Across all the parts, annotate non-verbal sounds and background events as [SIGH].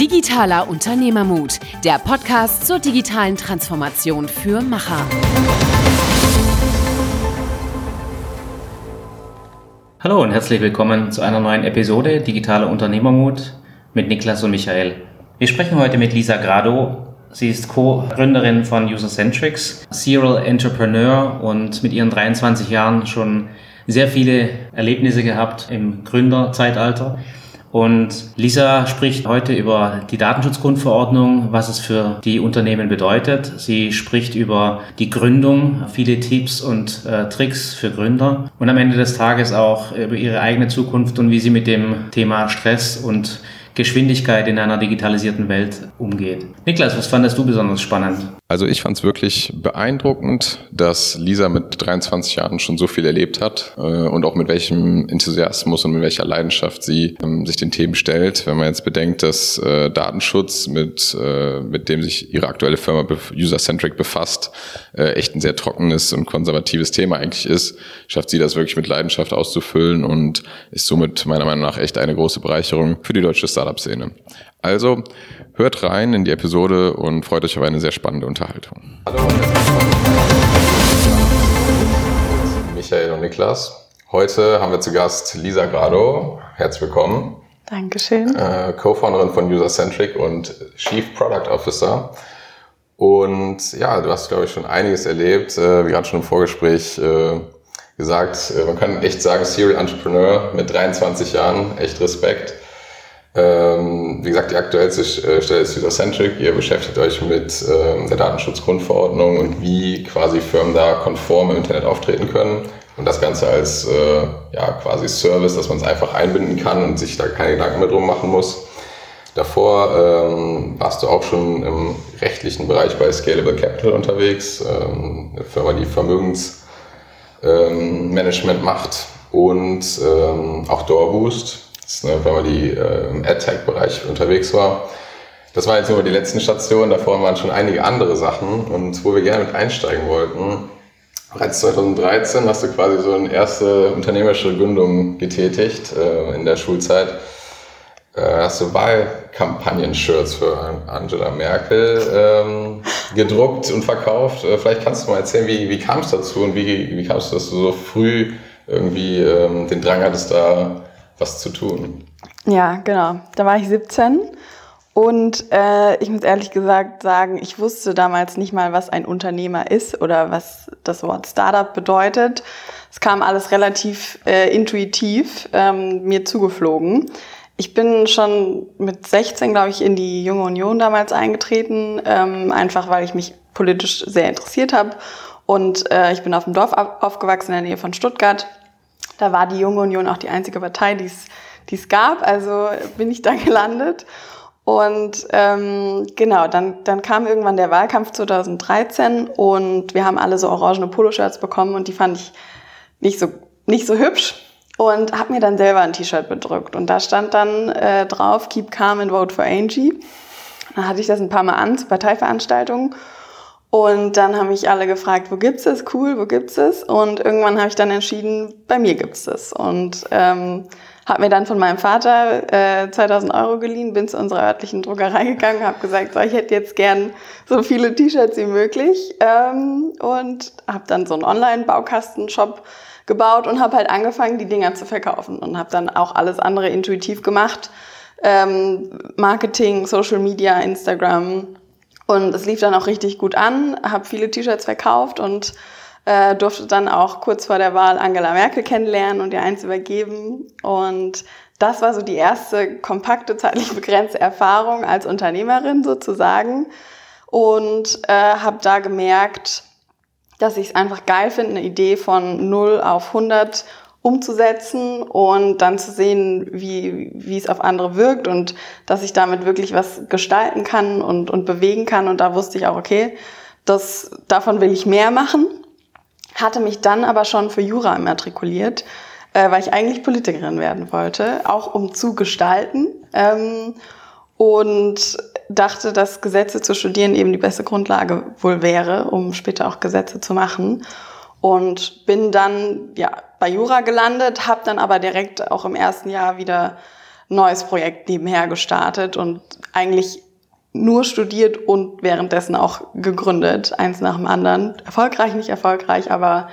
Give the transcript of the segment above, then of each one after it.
Digitaler Unternehmermut, der Podcast zur digitalen Transformation für Macher. Hallo und herzlich willkommen zu einer neuen Episode Digitaler Unternehmermut mit Niklas und Michael. Wir sprechen heute mit Lisa Grado. Sie ist Co-Gründerin von Usercentrics, Serial Entrepreneur und mit ihren 23 Jahren schon sehr viele Erlebnisse gehabt im Gründerzeitalter. Und Lisa spricht heute über die Datenschutzgrundverordnung, was es für die Unternehmen bedeutet. Sie spricht über die Gründung, viele Tipps und äh, Tricks für Gründer und am Ende des Tages auch über ihre eigene Zukunft und wie sie mit dem Thema Stress und Geschwindigkeit in einer digitalisierten Welt umgeht. Niklas, was fandest du besonders spannend? Also ich fand es wirklich beeindruckend, dass Lisa mit 23 Jahren schon so viel erlebt hat äh, und auch mit welchem Enthusiasmus und mit welcher Leidenschaft sie ähm, sich den Themen stellt. Wenn man jetzt bedenkt, dass äh, Datenschutz, mit, äh, mit dem sich ihre aktuelle Firma User-Centric befasst, äh, echt ein sehr trockenes und konservatives Thema eigentlich ist, schafft sie das wirklich mit Leidenschaft auszufüllen und ist somit meiner Meinung nach echt eine große Bereicherung für die deutsche Startup-Szene. Also hört rein in die Episode und freut euch auf eine sehr spannende Unterhaltung. Hallo Michael und Niklas. Heute haben wir zu Gast Lisa Grado. Herzlich willkommen. Dankeschön. Äh, Co-Founderin von User-Centric und Chief Product Officer. Und ja, du hast, glaube ich, schon einiges erlebt. Äh, wie gerade schon im Vorgespräch äh, gesagt, äh, man kann echt sagen, Serial Entrepreneur mit 23 Jahren, echt Respekt. Ähm, wie gesagt, die aktuellste äh, Stelle ist User-Centric. Ihr beschäftigt euch mit ähm, der Datenschutzgrundverordnung und wie quasi Firmen da konform im Internet auftreten können. Und das Ganze als äh, ja, quasi Service, dass man es einfach einbinden kann und sich da keine Gedanken mehr drum machen muss. Davor ähm, warst du auch schon im rechtlichen Bereich bei Scalable Capital unterwegs, ähm, eine Firma, die Vermögensmanagement ähm, macht und ähm, auch Doorboost ist eine Firma, die äh, im AdTech-Bereich unterwegs war. Das waren jetzt nur die letzten Stationen, davor waren schon einige andere Sachen und wo wir gerne mit einsteigen wollten. Bereits 2013 hast du quasi so eine erste unternehmerische Gründung getätigt äh, in der Schulzeit. Äh, hast du Wahlkampagnen-Shirts für Angela Merkel ähm, gedruckt und verkauft. Äh, vielleicht kannst du mal erzählen, wie, wie kam es dazu und wie, wie kam es, dass du so früh irgendwie ähm, den Drang hattest, da was zu tun. Ja, genau. Da war ich 17 und äh, ich muss ehrlich gesagt sagen, ich wusste damals nicht mal, was ein Unternehmer ist oder was das Wort Startup bedeutet. Es kam alles relativ äh, intuitiv ähm, mir zugeflogen. Ich bin schon mit 16, glaube ich, in die Junge Union damals eingetreten, ähm, einfach weil ich mich politisch sehr interessiert habe. Und äh, ich bin auf dem Dorf aufgewachsen in der Nähe von Stuttgart da war die Junge Union auch die einzige Partei, die es gab. Also bin ich da [LAUGHS] gelandet. Und ähm, genau, dann, dann kam irgendwann der Wahlkampf 2013 und wir haben alle so orangene Poloshirts bekommen und die fand ich nicht so, nicht so hübsch und habe mir dann selber ein T-Shirt bedrückt. Und da stand dann äh, drauf, Keep Calm and Vote for Angie. Dann hatte ich das ein paar Mal an zu Parteiveranstaltungen und dann haben mich alle gefragt, wo gibt's es? Cool, wo gibt's es? Und irgendwann habe ich dann entschieden, bei mir gibt's es. Und ähm, habe mir dann von meinem Vater äh, 2000 Euro geliehen, bin zu unserer örtlichen Druckerei gegangen, habe gesagt, so, ich hätte jetzt gern so viele T-Shirts wie möglich ähm, und habe dann so einen Online-Baukastenshop gebaut und habe halt angefangen, die Dinger zu verkaufen und habe dann auch alles andere intuitiv gemacht. Ähm, Marketing, Social Media, Instagram, und es lief dann auch richtig gut an, habe viele T-Shirts verkauft und äh, durfte dann auch kurz vor der Wahl Angela Merkel kennenlernen und ihr eins übergeben. Und das war so die erste kompakte, zeitlich begrenzte Erfahrung als Unternehmerin sozusagen. Und äh, habe da gemerkt, dass ich es einfach geil finde, eine Idee von 0 auf 100 umzusetzen und dann zu sehen, wie, wie es auf andere wirkt und dass ich damit wirklich was gestalten kann und, und bewegen kann. Und da wusste ich auch, okay, das, davon will ich mehr machen. Hatte mich dann aber schon für Jura immatrikuliert, äh, weil ich eigentlich Politikerin werden wollte, auch um zu gestalten. Ähm, und dachte, dass Gesetze zu studieren eben die beste Grundlage wohl wäre, um später auch Gesetze zu machen und bin dann ja bei Jura gelandet, habe dann aber direkt auch im ersten Jahr wieder neues Projekt nebenher gestartet und eigentlich nur studiert und währenddessen auch gegründet, eins nach dem anderen. Erfolgreich, nicht erfolgreich, aber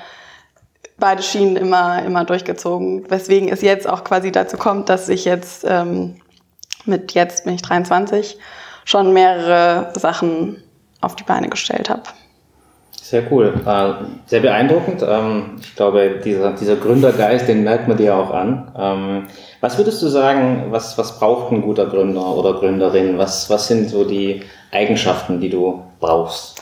beide Schienen immer, immer durchgezogen. Weswegen es jetzt auch quasi dazu kommt, dass ich jetzt ähm, mit jetzt bin ich 23 schon mehrere Sachen auf die Beine gestellt habe. Sehr cool, äh, sehr beeindruckend. Ähm, ich glaube, dieser, dieser Gründergeist, den merkt man dir auch an. Ähm, was würdest du sagen, was, was braucht ein guter Gründer oder Gründerin? Was, was sind so die Eigenschaften, die du brauchst?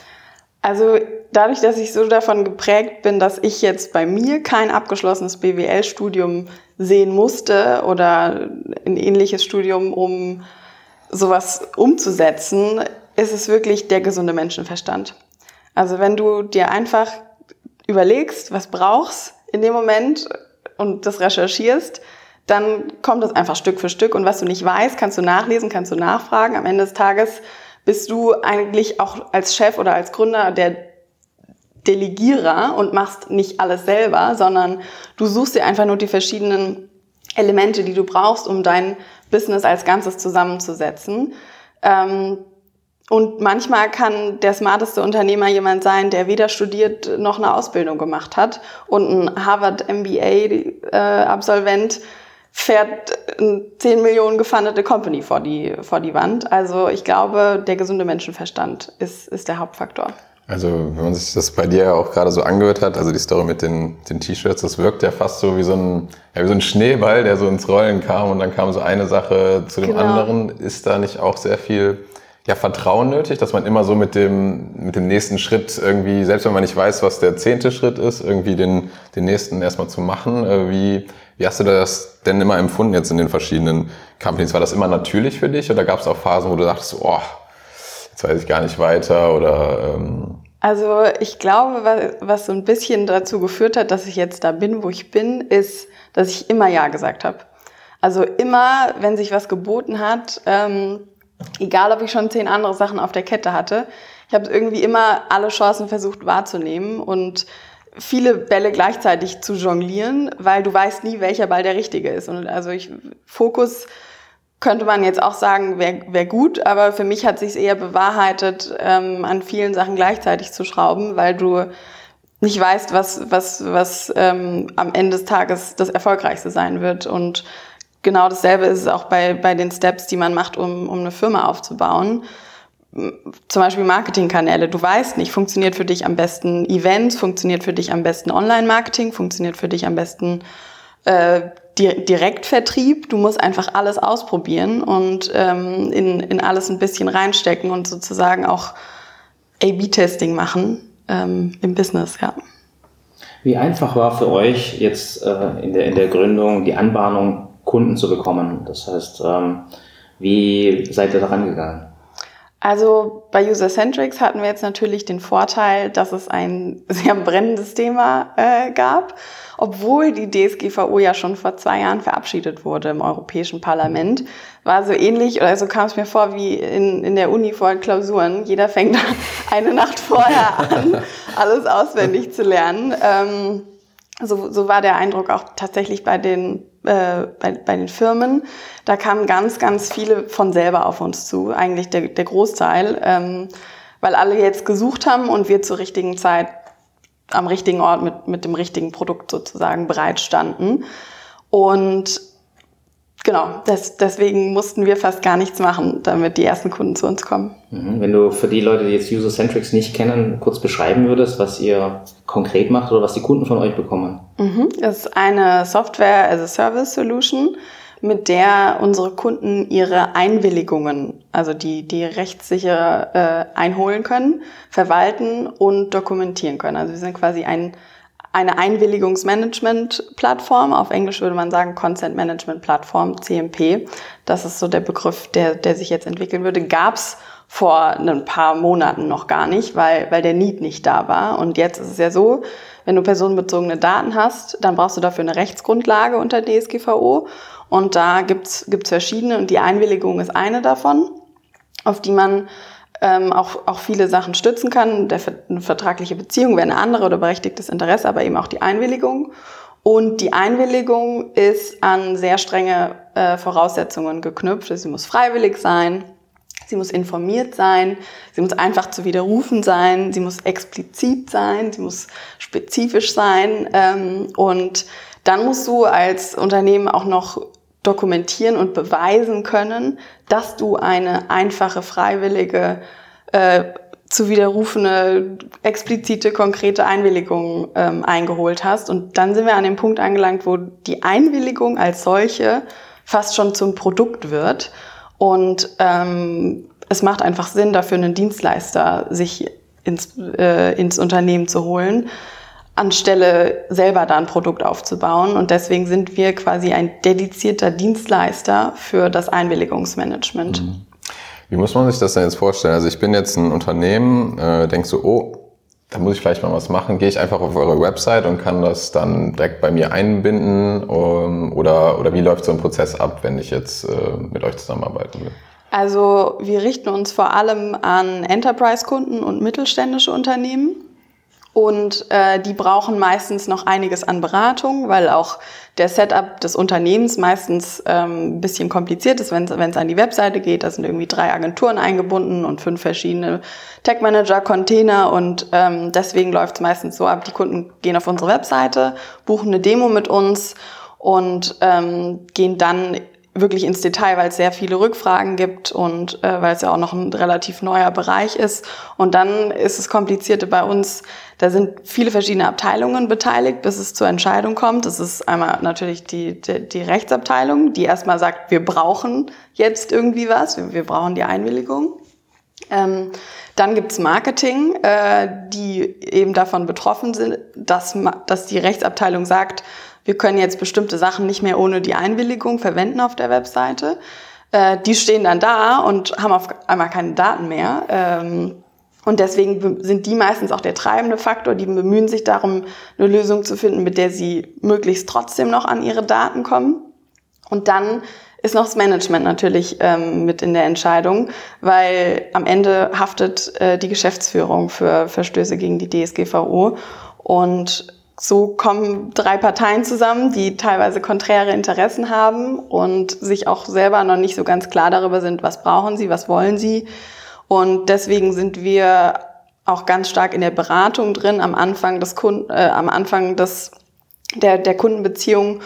Also dadurch, dass ich so davon geprägt bin, dass ich jetzt bei mir kein abgeschlossenes BWL-Studium sehen musste oder ein ähnliches Studium, um sowas umzusetzen, ist es wirklich der gesunde Menschenverstand. Also wenn du dir einfach überlegst, was brauchst in dem Moment und das recherchierst, dann kommt das einfach Stück für Stück und was du nicht weißt, kannst du nachlesen, kannst du nachfragen. Am Ende des Tages bist du eigentlich auch als Chef oder als Gründer der Delegierer und machst nicht alles selber, sondern du suchst dir einfach nur die verschiedenen Elemente, die du brauchst, um dein Business als Ganzes zusammenzusetzen. Ähm, und manchmal kann der smarteste Unternehmer jemand sein, der weder studiert noch eine Ausbildung gemacht hat und ein Harvard MBA-Absolvent äh, fährt eine 10 Millionen gefundete Company vor die, vor die Wand. Also ich glaube, der gesunde Menschenverstand ist, ist der Hauptfaktor. Also wenn man sich das bei dir ja auch gerade so angehört hat, also die Story mit den, den T-Shirts, das wirkt ja fast so wie so, ein, ja, wie so ein Schneeball, der so ins Rollen kam und dann kam so eine Sache zu dem genau. anderen. Ist da nicht auch sehr viel ja, Vertrauen nötig, dass man immer so mit dem, mit dem nächsten Schritt irgendwie, selbst wenn man nicht weiß, was der zehnte Schritt ist, irgendwie den, den nächsten erstmal zu machen. Äh, wie, wie hast du das denn immer empfunden jetzt in den verschiedenen Companies? War das immer natürlich für dich oder gab es auch Phasen, wo du dachtest, oh, jetzt weiß ich gar nicht weiter oder... Ähm also ich glaube, was, was so ein bisschen dazu geführt hat, dass ich jetzt da bin, wo ich bin, ist, dass ich immer Ja gesagt habe. Also immer, wenn sich was geboten hat, ähm, egal ob ich schon zehn andere Sachen auf der Kette hatte, ich habe irgendwie immer alle Chancen versucht wahrzunehmen und viele Bälle gleichzeitig zu jonglieren, weil du weißt nie, welcher Ball der richtige ist. Und also ich Fokus könnte man jetzt auch sagen, wäre wär gut, aber für mich hat sich eher bewahrheitet, ähm, an vielen Sachen gleichzeitig zu schrauben, weil du nicht weißt, was, was, was ähm, am Ende des Tages das Erfolgreichste sein wird. Und genau dasselbe ist es auch bei, bei den Steps, die man macht, um, um eine Firma aufzubauen. Zum Beispiel Marketingkanäle. Du weißt nicht, funktioniert für dich am besten Events, funktioniert für dich am besten Online-Marketing, funktioniert für dich am besten äh, Direktvertrieb. Du musst einfach alles ausprobieren und ähm, in, in alles ein bisschen reinstecken und sozusagen auch A-B-Testing machen ähm, im Business, ja. Wie einfach war für euch jetzt äh, in, der, in der Gründung die Anbahnung Kunden zu bekommen. Das heißt, ähm, wie seid ihr daran gegangen? Also bei User-Centrics hatten wir jetzt natürlich den Vorteil, dass es ein sehr brennendes Thema äh, gab, obwohl die DSGVO ja schon vor zwei Jahren verabschiedet wurde im Europäischen Parlament. War so ähnlich, oder so kam es mir vor wie in, in der Uni vor Klausuren. Jeder fängt [LAUGHS] eine Nacht vorher an, [LAUGHS] alles auswendig zu lernen. Ähm, so, so war der Eindruck auch tatsächlich bei den äh, bei, bei den Firmen. Da kamen ganz, ganz viele von selber auf uns zu, eigentlich der, der Großteil, ähm, weil alle jetzt gesucht haben und wir zur richtigen Zeit am richtigen Ort mit, mit dem richtigen Produkt sozusagen bereitstanden. Und genau, das, deswegen mussten wir fast gar nichts machen, damit die ersten Kunden zu uns kommen. Mhm. Wenn du für die Leute, die jetzt User-Centrics nicht kennen, kurz beschreiben würdest, was ihr konkret macht oder was die Kunden von euch bekommen. Mhm. Das ist eine Software as a Service Solution, mit der unsere Kunden ihre Einwilligungen, also die, die rechtssicher äh, einholen können, verwalten und dokumentieren können. Also wir sind quasi ein eine Einwilligungsmanagement-Plattform. Auf Englisch würde man sagen Consent Management Plattform, CMP. Das ist so der Begriff, der, der sich jetzt entwickeln würde. Gab es vor ein paar Monaten noch gar nicht, weil, weil der Need nicht da war. Und jetzt ist es ja so, wenn du personenbezogene Daten hast, dann brauchst du dafür eine Rechtsgrundlage unter DSGVO. Und da gibt's gibt's verschiedene und die Einwilligung ist eine davon, auf die man ähm, auch, auch viele Sachen stützen kann. Der, eine vertragliche Beziehung wäre eine andere oder berechtigtes Interesse, aber eben auch die Einwilligung. Und die Einwilligung ist an sehr strenge äh, Voraussetzungen geknüpft. Sie muss freiwillig sein, sie muss informiert sein, sie muss einfach zu widerrufen sein, sie muss explizit sein, sie muss spezifisch sein. Ähm, und dann musst du als Unternehmen auch noch dokumentieren und beweisen können, dass du eine einfache, freiwillige, äh, zu widerrufene, explizite, konkrete Einwilligung ähm, eingeholt hast. Und dann sind wir an dem Punkt angelangt, wo die Einwilligung als solche fast schon zum Produkt wird. Und ähm, es macht einfach Sinn, dafür einen Dienstleister sich ins, äh, ins Unternehmen zu holen, anstelle selber da ein Produkt aufzubauen. Und deswegen sind wir quasi ein dedizierter Dienstleister für das Einwilligungsmanagement. Mhm. Wie muss man sich das denn jetzt vorstellen? Also ich bin jetzt ein Unternehmen, äh, denkst du, oh, da muss ich vielleicht mal was machen. Gehe ich einfach auf eure Website und kann das dann direkt bei mir einbinden? Um, oder, oder wie läuft so ein Prozess ab, wenn ich jetzt äh, mit euch zusammenarbeiten will? Also wir richten uns vor allem an Enterprise-Kunden und mittelständische Unternehmen. Und äh, die brauchen meistens noch einiges an Beratung, weil auch der Setup des Unternehmens meistens ähm, ein bisschen kompliziert ist, wenn es an die Webseite geht. Da sind irgendwie drei Agenturen eingebunden und fünf verschiedene Tech-Manager-Container. Und ähm, deswegen läuft es meistens so ab, die Kunden gehen auf unsere Webseite, buchen eine Demo mit uns und ähm, gehen dann wirklich ins Detail, weil es sehr viele Rückfragen gibt und äh, weil es ja auch noch ein relativ neuer Bereich ist. Und dann ist es komplizierte bei uns, da sind viele verschiedene Abteilungen beteiligt, bis es zur Entscheidung kommt. Das ist einmal natürlich die, die, die Rechtsabteilung, die erstmal sagt, wir brauchen jetzt irgendwie was, wir, wir brauchen die Einwilligung. Ähm, dann gibt's Marketing, äh, die eben davon betroffen sind, dass, dass die Rechtsabteilung sagt, wir können jetzt bestimmte Sachen nicht mehr ohne die Einwilligung verwenden auf der Webseite. Äh, die stehen dann da und haben auf einmal keine Daten mehr. Ähm, und deswegen sind die meistens auch der treibende Faktor. Die bemühen sich darum, eine Lösung zu finden, mit der sie möglichst trotzdem noch an ihre Daten kommen. Und dann ist noch das Management natürlich ähm, mit in der Entscheidung, weil am Ende haftet äh, die Geschäftsführung für Verstöße gegen die DSGVO. Und so kommen drei Parteien zusammen, die teilweise konträre Interessen haben und sich auch selber noch nicht so ganz klar darüber sind, was brauchen sie, was wollen sie. Und deswegen sind wir auch ganz stark in der Beratung drin am Anfang des Kunden, äh, am Anfang des der, der Kundenbeziehung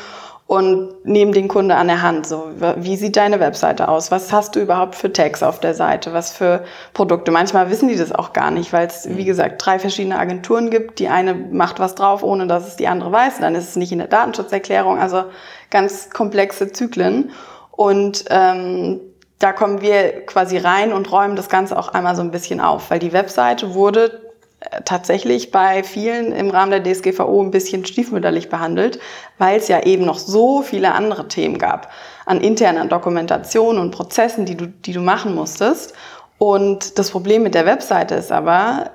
und nehmen den Kunde an der Hand. So, wie sieht deine Webseite aus? Was hast du überhaupt für Tags auf der Seite? Was für Produkte? Manchmal wissen die das auch gar nicht, weil es, wie mhm. gesagt, drei verschiedene Agenturen gibt. Die eine macht was drauf, ohne dass es die andere weiß. Dann ist es nicht in der Datenschutzerklärung. Also ganz komplexe Zyklen. Und ähm, da kommen wir quasi rein und räumen das Ganze auch einmal so ein bisschen auf, weil die Webseite wurde tatsächlich bei vielen im Rahmen der DSGVO ein bisschen stiefmütterlich behandelt, weil es ja eben noch so viele andere Themen gab an interner Dokumentation und Prozessen, die du, die du machen musstest. Und das Problem mit der Webseite ist aber,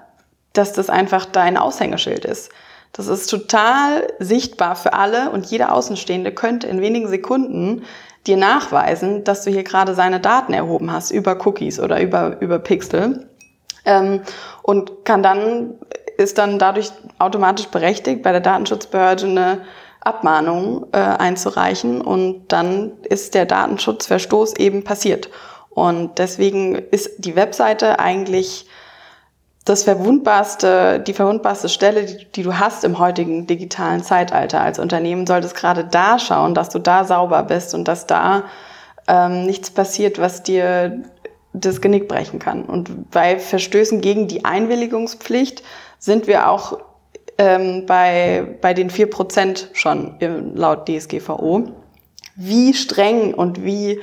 dass das einfach dein Aushängeschild ist. Das ist total sichtbar für alle und jeder Außenstehende könnte in wenigen Sekunden dir nachweisen, dass du hier gerade seine Daten erhoben hast über Cookies oder über, über Pixel ähm, und kann dann, ist dann dadurch automatisch berechtigt, bei der Datenschutzbehörde eine Abmahnung äh, einzureichen und dann ist der Datenschutzverstoß eben passiert. Und deswegen ist die Webseite eigentlich das verwundbarste, die verwundbarste Stelle, die, die, du hast im heutigen digitalen Zeitalter als Unternehmen, solltest gerade da schauen, dass du da sauber bist und dass da ähm, nichts passiert, was dir das Genick brechen kann. Und bei Verstößen gegen die Einwilligungspflicht sind wir auch ähm, bei, bei den vier Prozent schon laut DSGVO. Wie streng und wie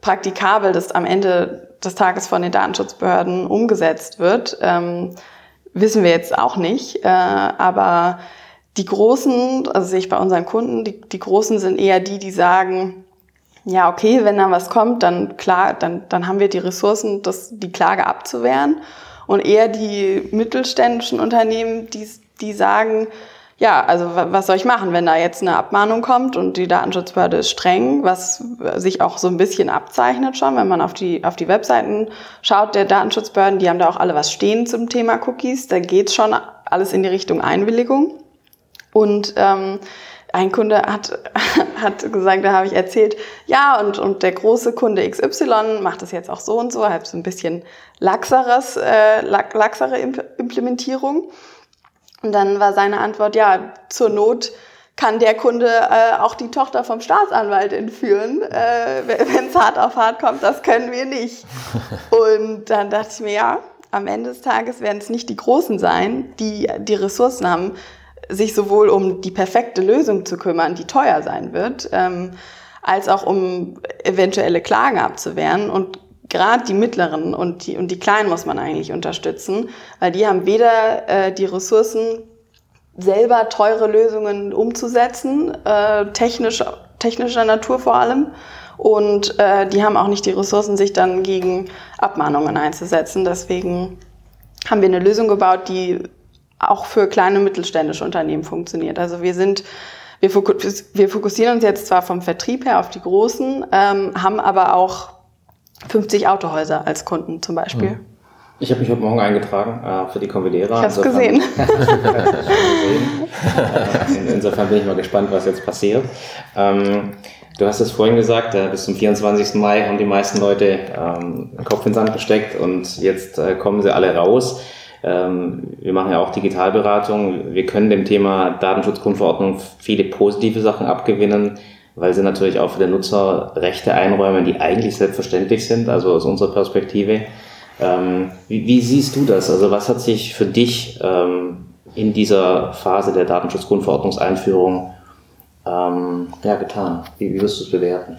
praktikabel das am Ende des Tages von den Datenschutzbehörden umgesetzt wird, ähm, wissen wir jetzt auch nicht. Äh, aber die Großen, also sehe ich bei unseren Kunden, die, die Großen sind eher die, die sagen, ja, okay, wenn da was kommt, dann klar, dann, dann haben wir die Ressourcen, das, die Klage abzuwehren. Und eher die mittelständischen Unternehmen, die, die sagen, ja, also was soll ich machen, wenn da jetzt eine Abmahnung kommt und die Datenschutzbehörde ist streng, was sich auch so ein bisschen abzeichnet schon, wenn man auf die, auf die Webseiten schaut der Datenschutzbehörden, die haben da auch alle was stehen zum Thema Cookies, da geht's schon alles in die Richtung Einwilligung. Und ähm, ein Kunde hat, [LAUGHS] hat gesagt, da habe ich erzählt, ja, und, und der große Kunde XY macht das jetzt auch so und so, halt so ein bisschen laxeres, äh, laxere Implementierung. Und dann war seine Antwort, ja, zur Not kann der Kunde äh, auch die Tochter vom Staatsanwalt entführen, äh, wenn es hart auf hart kommt. Das können wir nicht. [LAUGHS] Und dann dachte ich mir, ja, am Ende des Tages werden es nicht die Großen sein, die die Ressourcen haben, sich sowohl um die perfekte Lösung zu kümmern, die teuer sein wird, ähm, als auch um eventuelle Klagen abzuwehren. Und gerade die mittleren und die, und die kleinen muss man eigentlich unterstützen, weil die haben weder äh, die Ressourcen, selber teure Lösungen umzusetzen, äh, technisch, technischer Natur vor allem. Und äh, die haben auch nicht die Ressourcen, sich dann gegen Abmahnungen einzusetzen. Deswegen haben wir eine Lösung gebaut, die auch für kleine und mittelständische Unternehmen funktioniert. Also wir sind, wir, wir fokussieren uns jetzt zwar vom Vertrieb her auf die Großen, ähm, haben aber auch 50 Autohäuser als Kunden zum Beispiel. Mhm. Ich habe mich heute Morgen eingetragen äh, für die Convidera. Ich habe es gesehen. [LAUGHS] gesehen. Insofern bin ich mal gespannt, was jetzt passiert. Ähm, du hast es vorhin gesagt, äh, bis zum 24. Mai haben die meisten Leute ähm, den Kopf in den Sand gesteckt und jetzt äh, kommen sie alle raus. Ähm, wir machen ja auch Digitalberatung. Wir können dem Thema Datenschutzgrundverordnung viele positive Sachen abgewinnen, weil sie natürlich auch für den Nutzer Rechte einräumen, die eigentlich selbstverständlich sind, also aus unserer Perspektive. Ähm, wie, siehst du das? Also was hat sich für dich ähm, in dieser Phase der Datenschutzgrundverordnungseinführung ja, getan? Wie, wie wirst du es bewerten?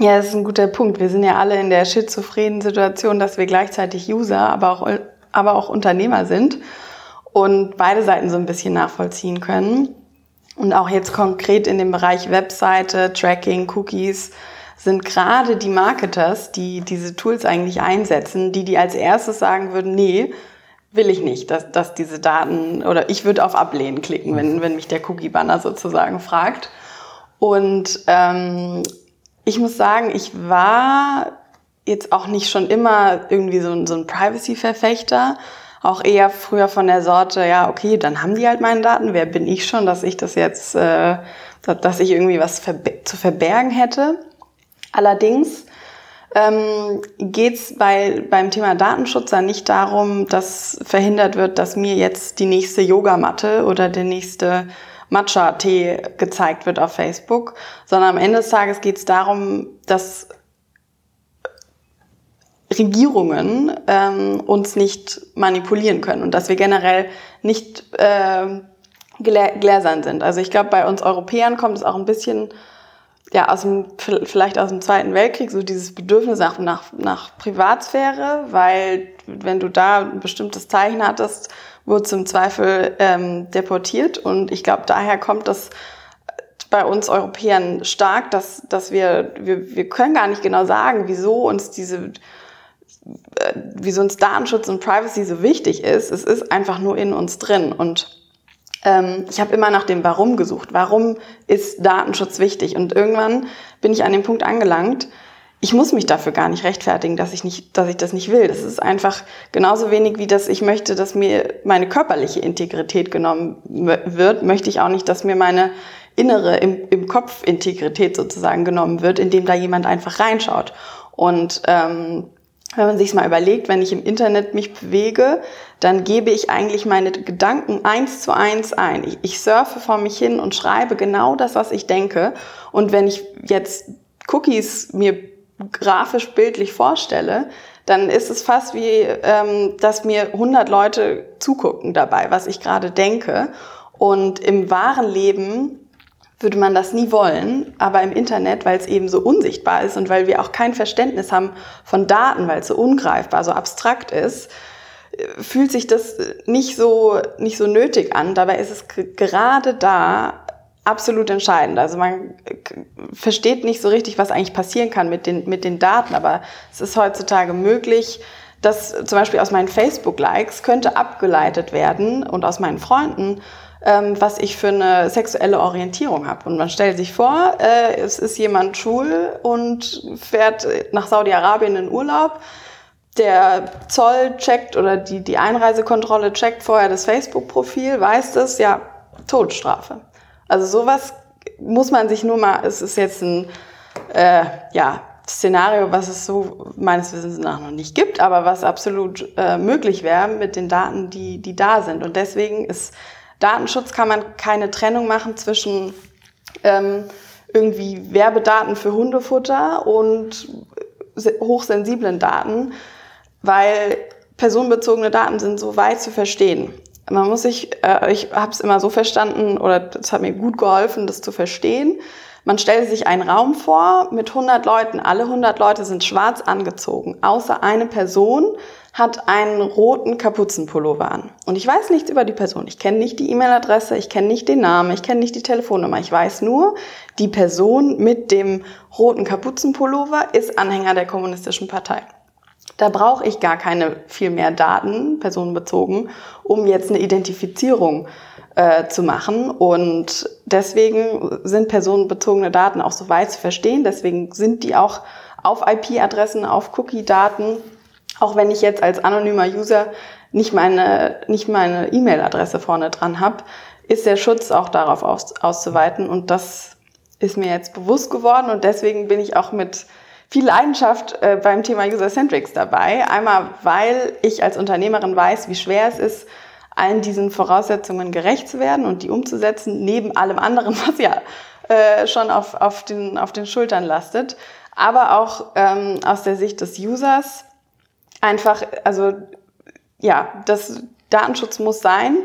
Ja, das ist ein guter Punkt. Wir sind ja alle in der schizophrenen Situation, dass wir gleichzeitig User, aber auch, aber auch Unternehmer sind und beide Seiten so ein bisschen nachvollziehen können. Und auch jetzt konkret in dem Bereich Webseite, Tracking, Cookies, sind gerade die Marketers, die diese Tools eigentlich einsetzen, die die als erstes sagen würden, nee, will ich nicht, dass, dass diese Daten oder ich würde auf Ablehnen klicken, wenn, wenn mich der Cookie-Banner sozusagen fragt. Und ähm, ich muss sagen, ich war jetzt auch nicht schon immer irgendwie so, so ein Privacy-Verfechter, auch eher früher von der Sorte, ja, okay, dann haben die halt meine Daten, wer bin ich schon, dass ich das jetzt, äh, dass ich irgendwie was verbe zu verbergen hätte. Allerdings ähm, geht es bei, beim Thema Datenschutz dann nicht darum, dass verhindert wird, dass mir jetzt die nächste Yogamatte oder der nächste Matcha-Tee gezeigt wird auf Facebook, sondern am Ende des Tages geht es darum, dass Regierungen ähm, uns nicht manipulieren können und dass wir generell nicht äh, gläsern sind. Also ich glaube, bei uns Europäern kommt es auch ein bisschen ja, aus dem, vielleicht aus dem Zweiten Weltkrieg, so dieses Bedürfnis nach, nach, nach Privatsphäre, weil wenn du da ein bestimmtes Zeichen hattest, wurde zum Zweifel ähm, deportiert. Und ich glaube, daher kommt das bei uns Europäern stark, dass, dass wir, wir, wir können gar nicht genau sagen, wieso uns diese, äh, wieso uns Datenschutz und Privacy so wichtig ist. Es ist einfach nur in uns drin. Und ähm, ich habe immer nach dem Warum gesucht. Warum ist Datenschutz wichtig? Und irgendwann bin ich an dem Punkt angelangt, ich muss mich dafür gar nicht rechtfertigen, dass ich nicht, dass ich das nicht will. Das ist einfach genauso wenig wie dass ich möchte, dass mir meine körperliche Integrität genommen wird, möchte ich auch nicht, dass mir meine innere im, im Kopf Integrität sozusagen genommen wird, indem da jemand einfach reinschaut. Und ähm, wenn man sich mal überlegt, wenn ich im Internet mich bewege, dann gebe ich eigentlich meine Gedanken eins zu eins ein. Ich, ich surfe vor mich hin und schreibe genau das, was ich denke. Und wenn ich jetzt Cookies mir grafisch bildlich vorstelle, dann ist es fast wie, ähm, dass mir 100 Leute zugucken dabei, was ich gerade denke. Und im wahren Leben würde man das nie wollen, aber im Internet, weil es eben so unsichtbar ist und weil wir auch kein Verständnis haben von Daten, weil es so ungreifbar, so abstrakt ist, fühlt sich das nicht so, nicht so nötig an. Dabei ist es gerade da absolut entscheidend. Also man versteht nicht so richtig, was eigentlich passieren kann mit den, mit den Daten, aber es ist heutzutage möglich, dass zum Beispiel aus meinen Facebook-Likes könnte abgeleitet werden und aus meinen Freunden, ähm, was ich für eine sexuelle Orientierung habe. Und man stellt sich vor, äh, es ist jemand schwul und fährt nach Saudi-Arabien in Urlaub. Der Zoll checkt oder die, die Einreisekontrolle checkt vorher das Facebook-Profil, weiß das, ja, Todesstrafe. Also sowas muss man sich nur mal, es ist jetzt ein, äh, ja, Szenario, was es so meines Wissens nach noch nicht gibt, aber was absolut äh, möglich wäre mit den Daten, die, die da sind. Und deswegen ist Datenschutz, kann man keine Trennung machen zwischen ähm, irgendwie Werbedaten für Hundefutter und hochsensiblen Daten, weil personenbezogene Daten sind so weit zu verstehen. Man muss sich, äh, ich habe es immer so verstanden oder das hat mir gut geholfen, das zu verstehen. Man stellt sich einen Raum vor mit 100 Leuten. Alle 100 Leute sind schwarz angezogen, außer eine Person hat einen roten Kapuzenpullover an. Und ich weiß nichts über die Person. Ich kenne nicht die E-Mail-Adresse, ich kenne nicht den Namen, ich kenne nicht die Telefonnummer. Ich weiß nur, die Person mit dem roten Kapuzenpullover ist Anhänger der Kommunistischen Partei. Da brauche ich gar keine viel mehr Daten, personenbezogen, um jetzt eine Identifizierung äh, zu machen. Und deswegen sind personenbezogene Daten auch so weit zu verstehen. Deswegen sind die auch auf IP-Adressen, auf Cookie-Daten, auch wenn ich jetzt als anonymer User nicht meine nicht meine E-Mail-Adresse vorne dran habe, ist der Schutz auch darauf aus, auszuweiten. Und das ist mir jetzt bewusst geworden und deswegen bin ich auch mit viel Leidenschaft äh, beim Thema User-Centrics dabei. Einmal, weil ich als Unternehmerin weiß, wie schwer es ist, allen diesen Voraussetzungen gerecht zu werden und die umzusetzen, neben allem anderen, [LAUGHS] was ja äh, schon auf, auf, den, auf den Schultern lastet. Aber auch ähm, aus der Sicht des Users einfach, also ja, das Datenschutz muss sein,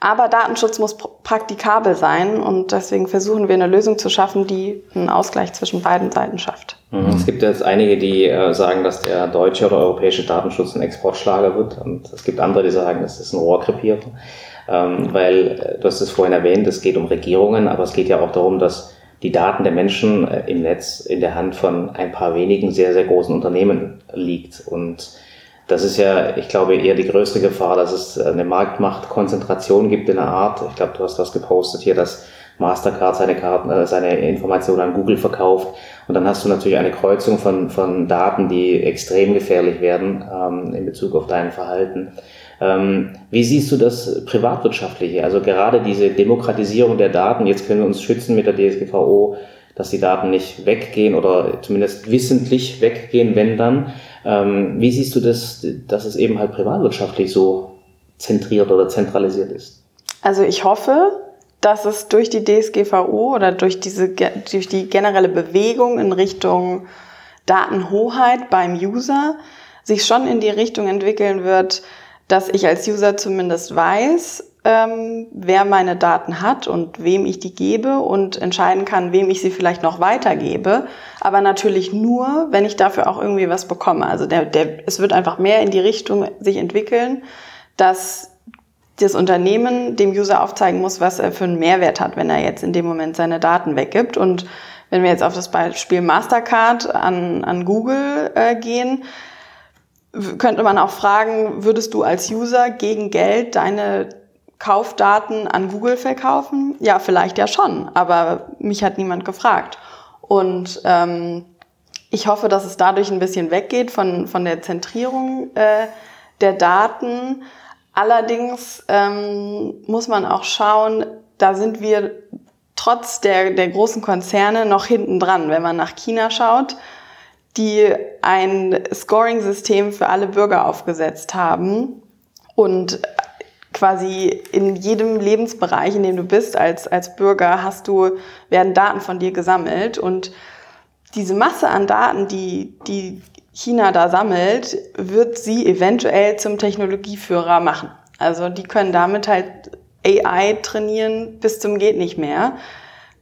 aber Datenschutz muss praktikabel sein und deswegen versuchen wir eine Lösung zu schaffen, die einen Ausgleich zwischen beiden Seiten schafft. Mhm. Es gibt jetzt einige, die äh, sagen, dass der deutsche oder europäische Datenschutz ein Exportschlager wird und es gibt andere, die sagen, es ist ein Rohrkrepierer. Ähm, weil, äh, du hast es vorhin erwähnt, es geht um Regierungen, aber es geht ja auch darum, dass die Daten der Menschen äh, im Netz in der Hand von ein paar wenigen sehr, sehr großen Unternehmen liegt und das ist ja, ich glaube, eher die größte Gefahr, dass es eine Marktmachtkonzentration gibt in der Art. Ich glaube, du hast das gepostet hier, dass Mastercard seine Karten, äh, seine Informationen an Google verkauft. Und dann hast du natürlich eine Kreuzung von, von Daten, die extrem gefährlich werden ähm, in Bezug auf dein Verhalten. Ähm, wie siehst du das privatwirtschaftliche? Also gerade diese Demokratisierung der Daten, jetzt können wir uns schützen mit der DSGVO, dass die Daten nicht weggehen oder zumindest wissentlich weggehen, wenn dann. Ähm, wie siehst du das, dass es eben halt privatwirtschaftlich so zentriert oder zentralisiert ist? Also ich hoffe, dass es durch die DSGVO oder durch diese durch die generelle Bewegung in Richtung Datenhoheit beim User sich schon in die Richtung entwickeln wird, dass ich als User zumindest weiß, ähm, wer meine Daten hat und wem ich die gebe und entscheiden kann, wem ich sie vielleicht noch weitergebe. Aber natürlich nur, wenn ich dafür auch irgendwie was bekomme. Also der, der, es wird einfach mehr in die Richtung sich entwickeln, dass das Unternehmen dem User aufzeigen muss, was er für einen Mehrwert hat, wenn er jetzt in dem Moment seine Daten weggibt. Und wenn wir jetzt auf das Beispiel Mastercard an, an Google äh, gehen, könnte man auch fragen, würdest du als User gegen Geld deine Kaufdaten an Google verkaufen? Ja, vielleicht ja schon, aber mich hat niemand gefragt. Und ähm, ich hoffe, dass es dadurch ein bisschen weggeht von, von der Zentrierung äh, der Daten. Allerdings ähm, muss man auch schauen, da sind wir trotz der, der großen Konzerne noch hinten dran. Wenn man nach China schaut, die ein Scoring-System für alle Bürger aufgesetzt haben und quasi in jedem Lebensbereich, in dem du bist als, als Bürger, hast du, werden Daten von dir gesammelt und diese Masse an Daten, die, die China da sammelt, wird sie eventuell zum Technologieführer machen. Also die können damit halt AI trainieren bis zum geht nicht mehr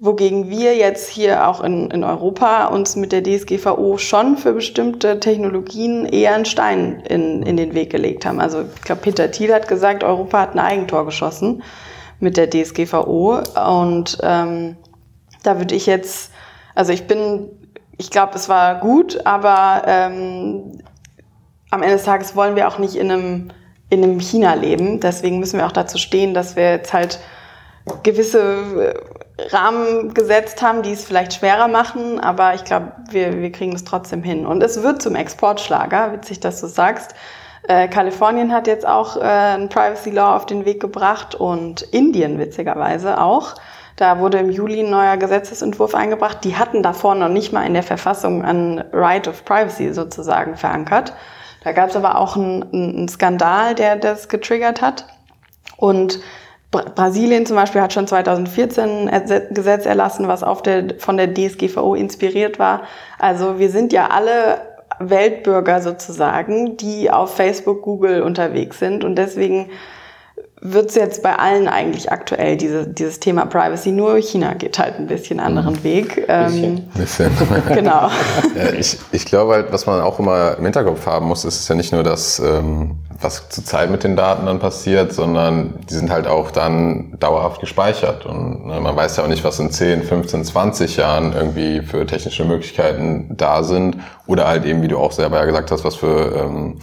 wogegen wir jetzt hier auch in, in Europa uns mit der DSGVO schon für bestimmte Technologien eher einen Stein in, in den Weg gelegt haben. Also ich glaube, Peter Thiel hat gesagt, Europa hat ein Eigentor geschossen mit der DSGVO. Und ähm, da würde ich jetzt, also ich bin, ich glaube, es war gut, aber ähm, am Ende des Tages wollen wir auch nicht in einem, in einem China leben. Deswegen müssen wir auch dazu stehen, dass wir jetzt halt gewisse Rahmen gesetzt haben, die es vielleicht schwerer machen, aber ich glaube, wir, wir kriegen es trotzdem hin. Und es wird zum Exportschlager, witzig, dass du sagst. Äh, Kalifornien hat jetzt auch äh, ein Privacy Law auf den Weg gebracht und Indien witzigerweise auch. Da wurde im Juli ein neuer Gesetzesentwurf eingebracht. Die hatten davor noch nicht mal in der Verfassung ein Right of Privacy sozusagen verankert. Da gab es aber auch einen, einen Skandal, der das getriggert hat. Und Brasilien zum Beispiel hat schon 2014 ein Gesetz erlassen, was auf der, von der DSGVO inspiriert war. Also wir sind ja alle Weltbürger sozusagen, die auf Facebook, Google unterwegs sind und deswegen wird es jetzt bei allen eigentlich aktuell, diese, dieses Thema Privacy. Nur China geht halt ein bisschen anderen mhm. Weg. Ähm, bisschen. [LAUGHS] [LAUGHS] genau. Ich, ich glaube halt, was man auch immer im Hinterkopf haben muss, ist ja nicht nur das, ähm, was zurzeit mit den Daten dann passiert, sondern die sind halt auch dann dauerhaft gespeichert. Und ne, man weiß ja auch nicht, was in 10, 15, 20 Jahren irgendwie für technische Möglichkeiten da sind. Oder halt eben, wie du auch selber ja gesagt hast, was für... Ähm,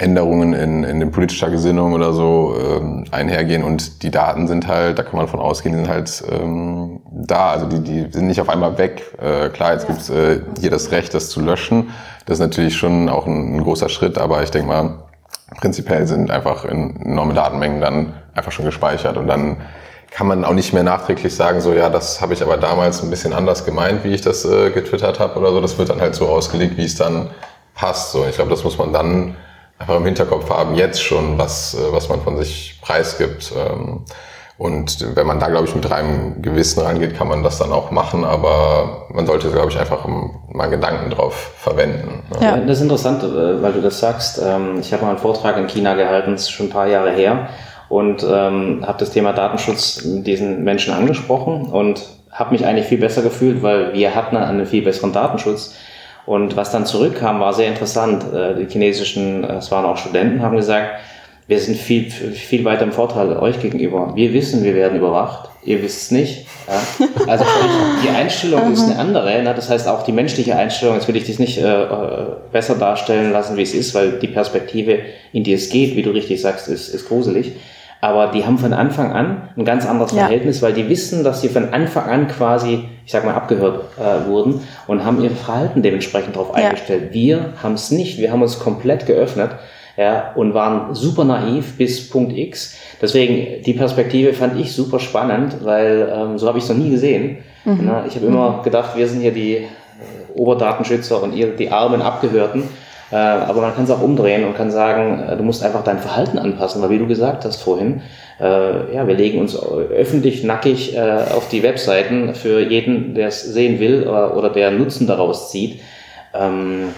Änderungen in, in den politischer Gesinnung oder so ähm, einhergehen und die Daten sind halt, da kann man von ausgehen, die sind halt ähm, da, also die, die sind nicht auf einmal weg. Äh, klar, jetzt ja. gibt's äh, hier das Recht, das zu löschen. Das ist natürlich schon auch ein, ein großer Schritt, aber ich denke mal, prinzipiell sind einfach in enorme Datenmengen dann einfach schon gespeichert und dann kann man auch nicht mehr nachträglich sagen, so ja, das habe ich aber damals ein bisschen anders gemeint, wie ich das äh, getwittert habe oder so. Das wird dann halt so ausgelegt, wie es dann passt. So, ich glaube, das muss man dann einfach im Hinterkopf haben, jetzt schon, was, äh, was man von sich preisgibt. Ähm, und wenn man da, glaube ich, mit reinem Gewissen rangeht, kann man das dann auch machen, aber man sollte, glaube ich, einfach mal Gedanken drauf verwenden. Ne? Ja, das ist interessant, äh, weil du das sagst. Ähm, ich habe mal einen Vortrag in China gehalten, das ist schon ein paar Jahre her, und ähm, habe das Thema Datenschutz diesen Menschen angesprochen und habe mich eigentlich viel besser gefühlt, weil wir hatten einen viel besseren Datenschutz. Und was dann zurückkam, war sehr interessant. Äh, die chinesischen, äh, es waren auch Studenten, haben gesagt, wir sind viel, viel weiter im Vorteil euch gegenüber. Wir wissen, wir werden überwacht. Ihr wisst es nicht. Ja? Also die Einstellung ist eine andere. Ne? Das heißt auch die menschliche Einstellung, jetzt will ich das nicht äh, äh, besser darstellen lassen, wie es ist, weil die Perspektive, in die es geht, wie du richtig sagst, ist, ist gruselig. Aber die haben von Anfang an ein ganz anderes ja. Verhältnis, weil die wissen, dass sie von Anfang an quasi, ich sag mal, abgehört äh, wurden und haben ihr Verhalten dementsprechend darauf ja. eingestellt. Wir haben es nicht, wir haben uns komplett geöffnet ja, und waren super naiv bis Punkt X. Deswegen, die Perspektive fand ich super spannend, weil ähm, so habe ich es noch nie gesehen. Mhm. Na, ich habe immer mhm. gedacht, wir sind hier die äh, Oberdatenschützer und ihr die armen Abgehörten. Äh, aber man kann es auch umdrehen und kann sagen, äh, du musst einfach dein Verhalten anpassen, weil wie du gesagt hast vorhin, äh, ja, wir legen uns öffentlich nackig auf die Webseiten für jeden, der es sehen will oder der Nutzen daraus zieht. Ähm,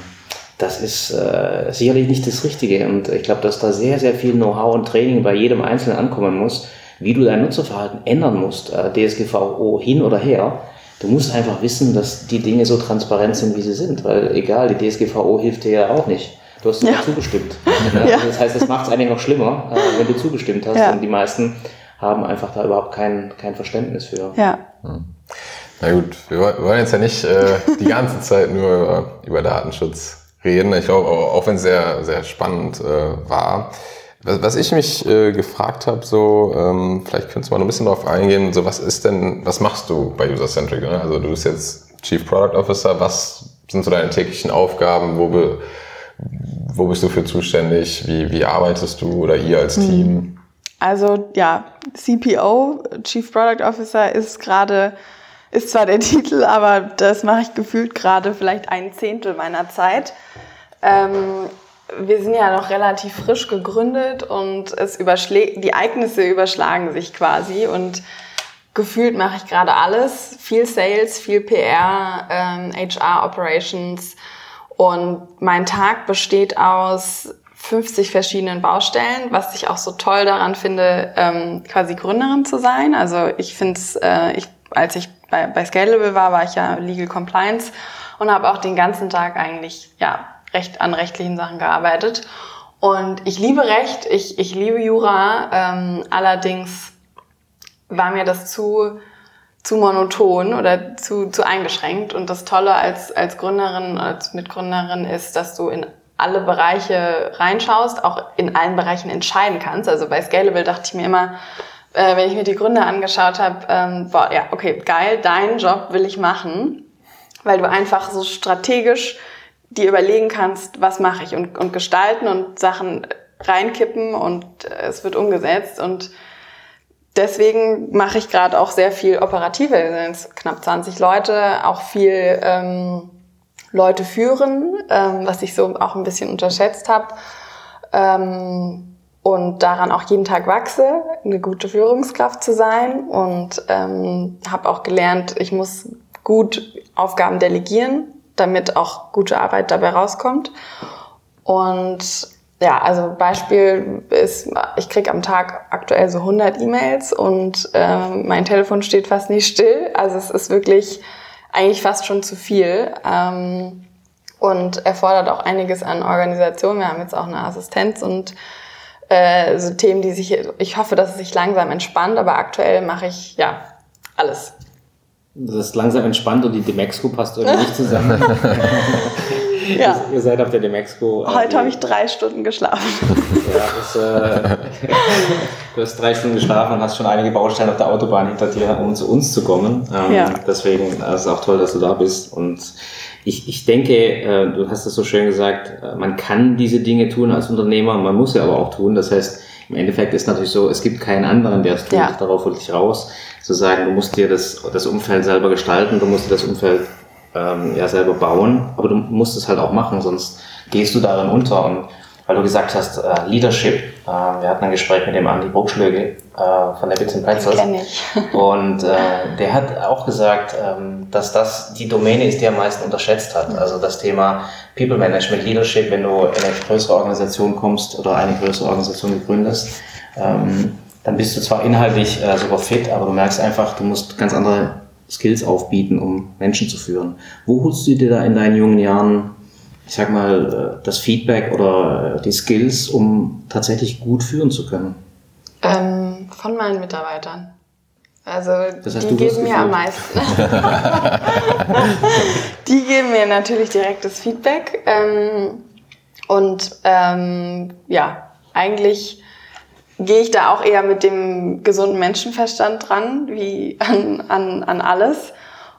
das ist äh, sicherlich nicht das Richtige. Und ich glaube, dass da sehr, sehr viel Know-how und Training bei jedem Einzelnen ankommen muss, wie du dein Nutzerverhalten ändern musst, äh, DSGVO hin oder her. Du musst einfach wissen, dass die Dinge so transparent sind, wie sie sind. Weil egal, die DSGVO hilft dir ja auch nicht. Du hast ja. zugestimmt. [LAUGHS] ja. Das heißt, das macht es eigentlich noch schlimmer, äh, wenn du zugestimmt hast. Ja. Und die meisten haben einfach da überhaupt kein, kein Verständnis für. Ja. Hm. Na gut, wir wollen jetzt ja nicht äh, die ganze Zeit nur über, über Datenschutz reden. Ich glaube, auch wenn es sehr, sehr spannend äh, war. Was, was ich mich äh, gefragt habe, so, ähm, vielleicht könntest du mal noch ein bisschen darauf eingehen, so was ist denn, was machst du bei User-Centric? Ne? Also du bist jetzt Chief Product Officer, was sind so deine täglichen Aufgaben, wo, be, wo bist du für zuständig, wie, wie arbeitest du oder ihr als hm. Team? Also ja, CPO, Chief Product Officer, ist gerade, ist zwar der [LAUGHS] Titel, aber das mache ich gefühlt gerade vielleicht ein Zehntel meiner Zeit. Ähm, wir sind ja noch relativ frisch gegründet und es überschlägt, die Ereignisse überschlagen sich quasi und gefühlt mache ich gerade alles. Viel Sales, viel PR, ähm, HR Operations und mein Tag besteht aus 50 verschiedenen Baustellen, was ich auch so toll daran finde, ähm, quasi Gründerin zu sein. Also ich finde es, äh, ich, als ich bei, bei Scalable war, war ich ja Legal Compliance und habe auch den ganzen Tag eigentlich ja recht, an rechtlichen Sachen gearbeitet. Und ich liebe Recht, ich, ich liebe Jura, ähm, allerdings war mir das zu, zu monoton oder zu, zu eingeschränkt. Und das Tolle als, als Gründerin, als Mitgründerin ist, dass du in alle Bereiche reinschaust, auch in allen Bereichen entscheiden kannst. Also bei Scalable dachte ich mir immer, äh, wenn ich mir die Gründer angeschaut habe, ähm, boah, ja, okay, geil, deinen Job will ich machen, weil du einfach so strategisch dir überlegen kannst, was mache ich und, und gestalten und Sachen reinkippen und es wird umgesetzt. Und deswegen mache ich gerade auch sehr viel operative, sind knapp 20 Leute, auch viel ähm, Leute führen, ähm, was ich so auch ein bisschen unterschätzt habe. Ähm, und daran auch jeden Tag wachse, eine gute Führungskraft zu sein. Und ähm, habe auch gelernt, ich muss gut Aufgaben delegieren, damit auch gute Arbeit dabei rauskommt. Und ja, also Beispiel ist, ich krieg am Tag aktuell so 100 E-Mails und äh, mein Telefon steht fast nicht still. Also es ist wirklich eigentlich fast schon zu viel ähm, und erfordert auch einiges an Organisation. Wir haben jetzt auch eine Assistenz und äh, so Themen, die sich, ich hoffe, dass es sich langsam entspannt, aber aktuell mache ich ja alles. Das ist langsam entspannt und die Demexco passt irgendwie nicht zusammen. [LAUGHS] ja. Ihr, seid auf der Demexco. Äh, Heute habe ich drei Stunden geschlafen. ja, das, äh, [LAUGHS] du hast drei Stunden geschlafen und hast schon einige Baustellen auf der Autobahn hinter dir, um zu uns zu kommen. Ähm, ja. Deswegen äh, ist es auch toll, dass du da bist. Und ich, ich denke, äh, du hast es so schön gesagt, äh, man kann diese Dinge tun als Unternehmer, man muss sie aber auch tun. Das heißt, im Endeffekt ist natürlich so, es gibt keinen anderen, der es tut. Ja. Darauf wollte ich raus. Zu sagen, du musst dir das, das Umfeld selber gestalten, du musst dir das Umfeld ähm, ja selber bauen, aber du musst es halt auch machen, sonst gehst du darin unter. Und weil du gesagt hast, äh, Leadership, äh, wir hatten ein Gespräch mit dem Andi Bruckschlöge äh, von der Bits and Pretzels. Kenn ich. [LAUGHS] Und äh, der hat auch gesagt, ähm, dass das die Domäne ist, die er am meisten unterschätzt hat. Also das Thema People Management, Leadership, wenn du in eine größere Organisation kommst oder eine größere Organisation gründest, ähm, dann bist du zwar inhaltlich äh, super fit, aber du merkst einfach, du musst ganz andere Skills aufbieten, um Menschen zu führen. Wo holst du dir da in deinen jungen Jahren, ich sag mal, äh, das Feedback oder äh, die Skills, um tatsächlich gut führen zu können? Ähm, von meinen Mitarbeitern. Also das heißt, die geben mir am meisten. [LAUGHS] die geben mir natürlich direktes Feedback. Ähm, und ähm, ja, eigentlich gehe ich da auch eher mit dem gesunden Menschenverstand dran, wie an, an, an alles.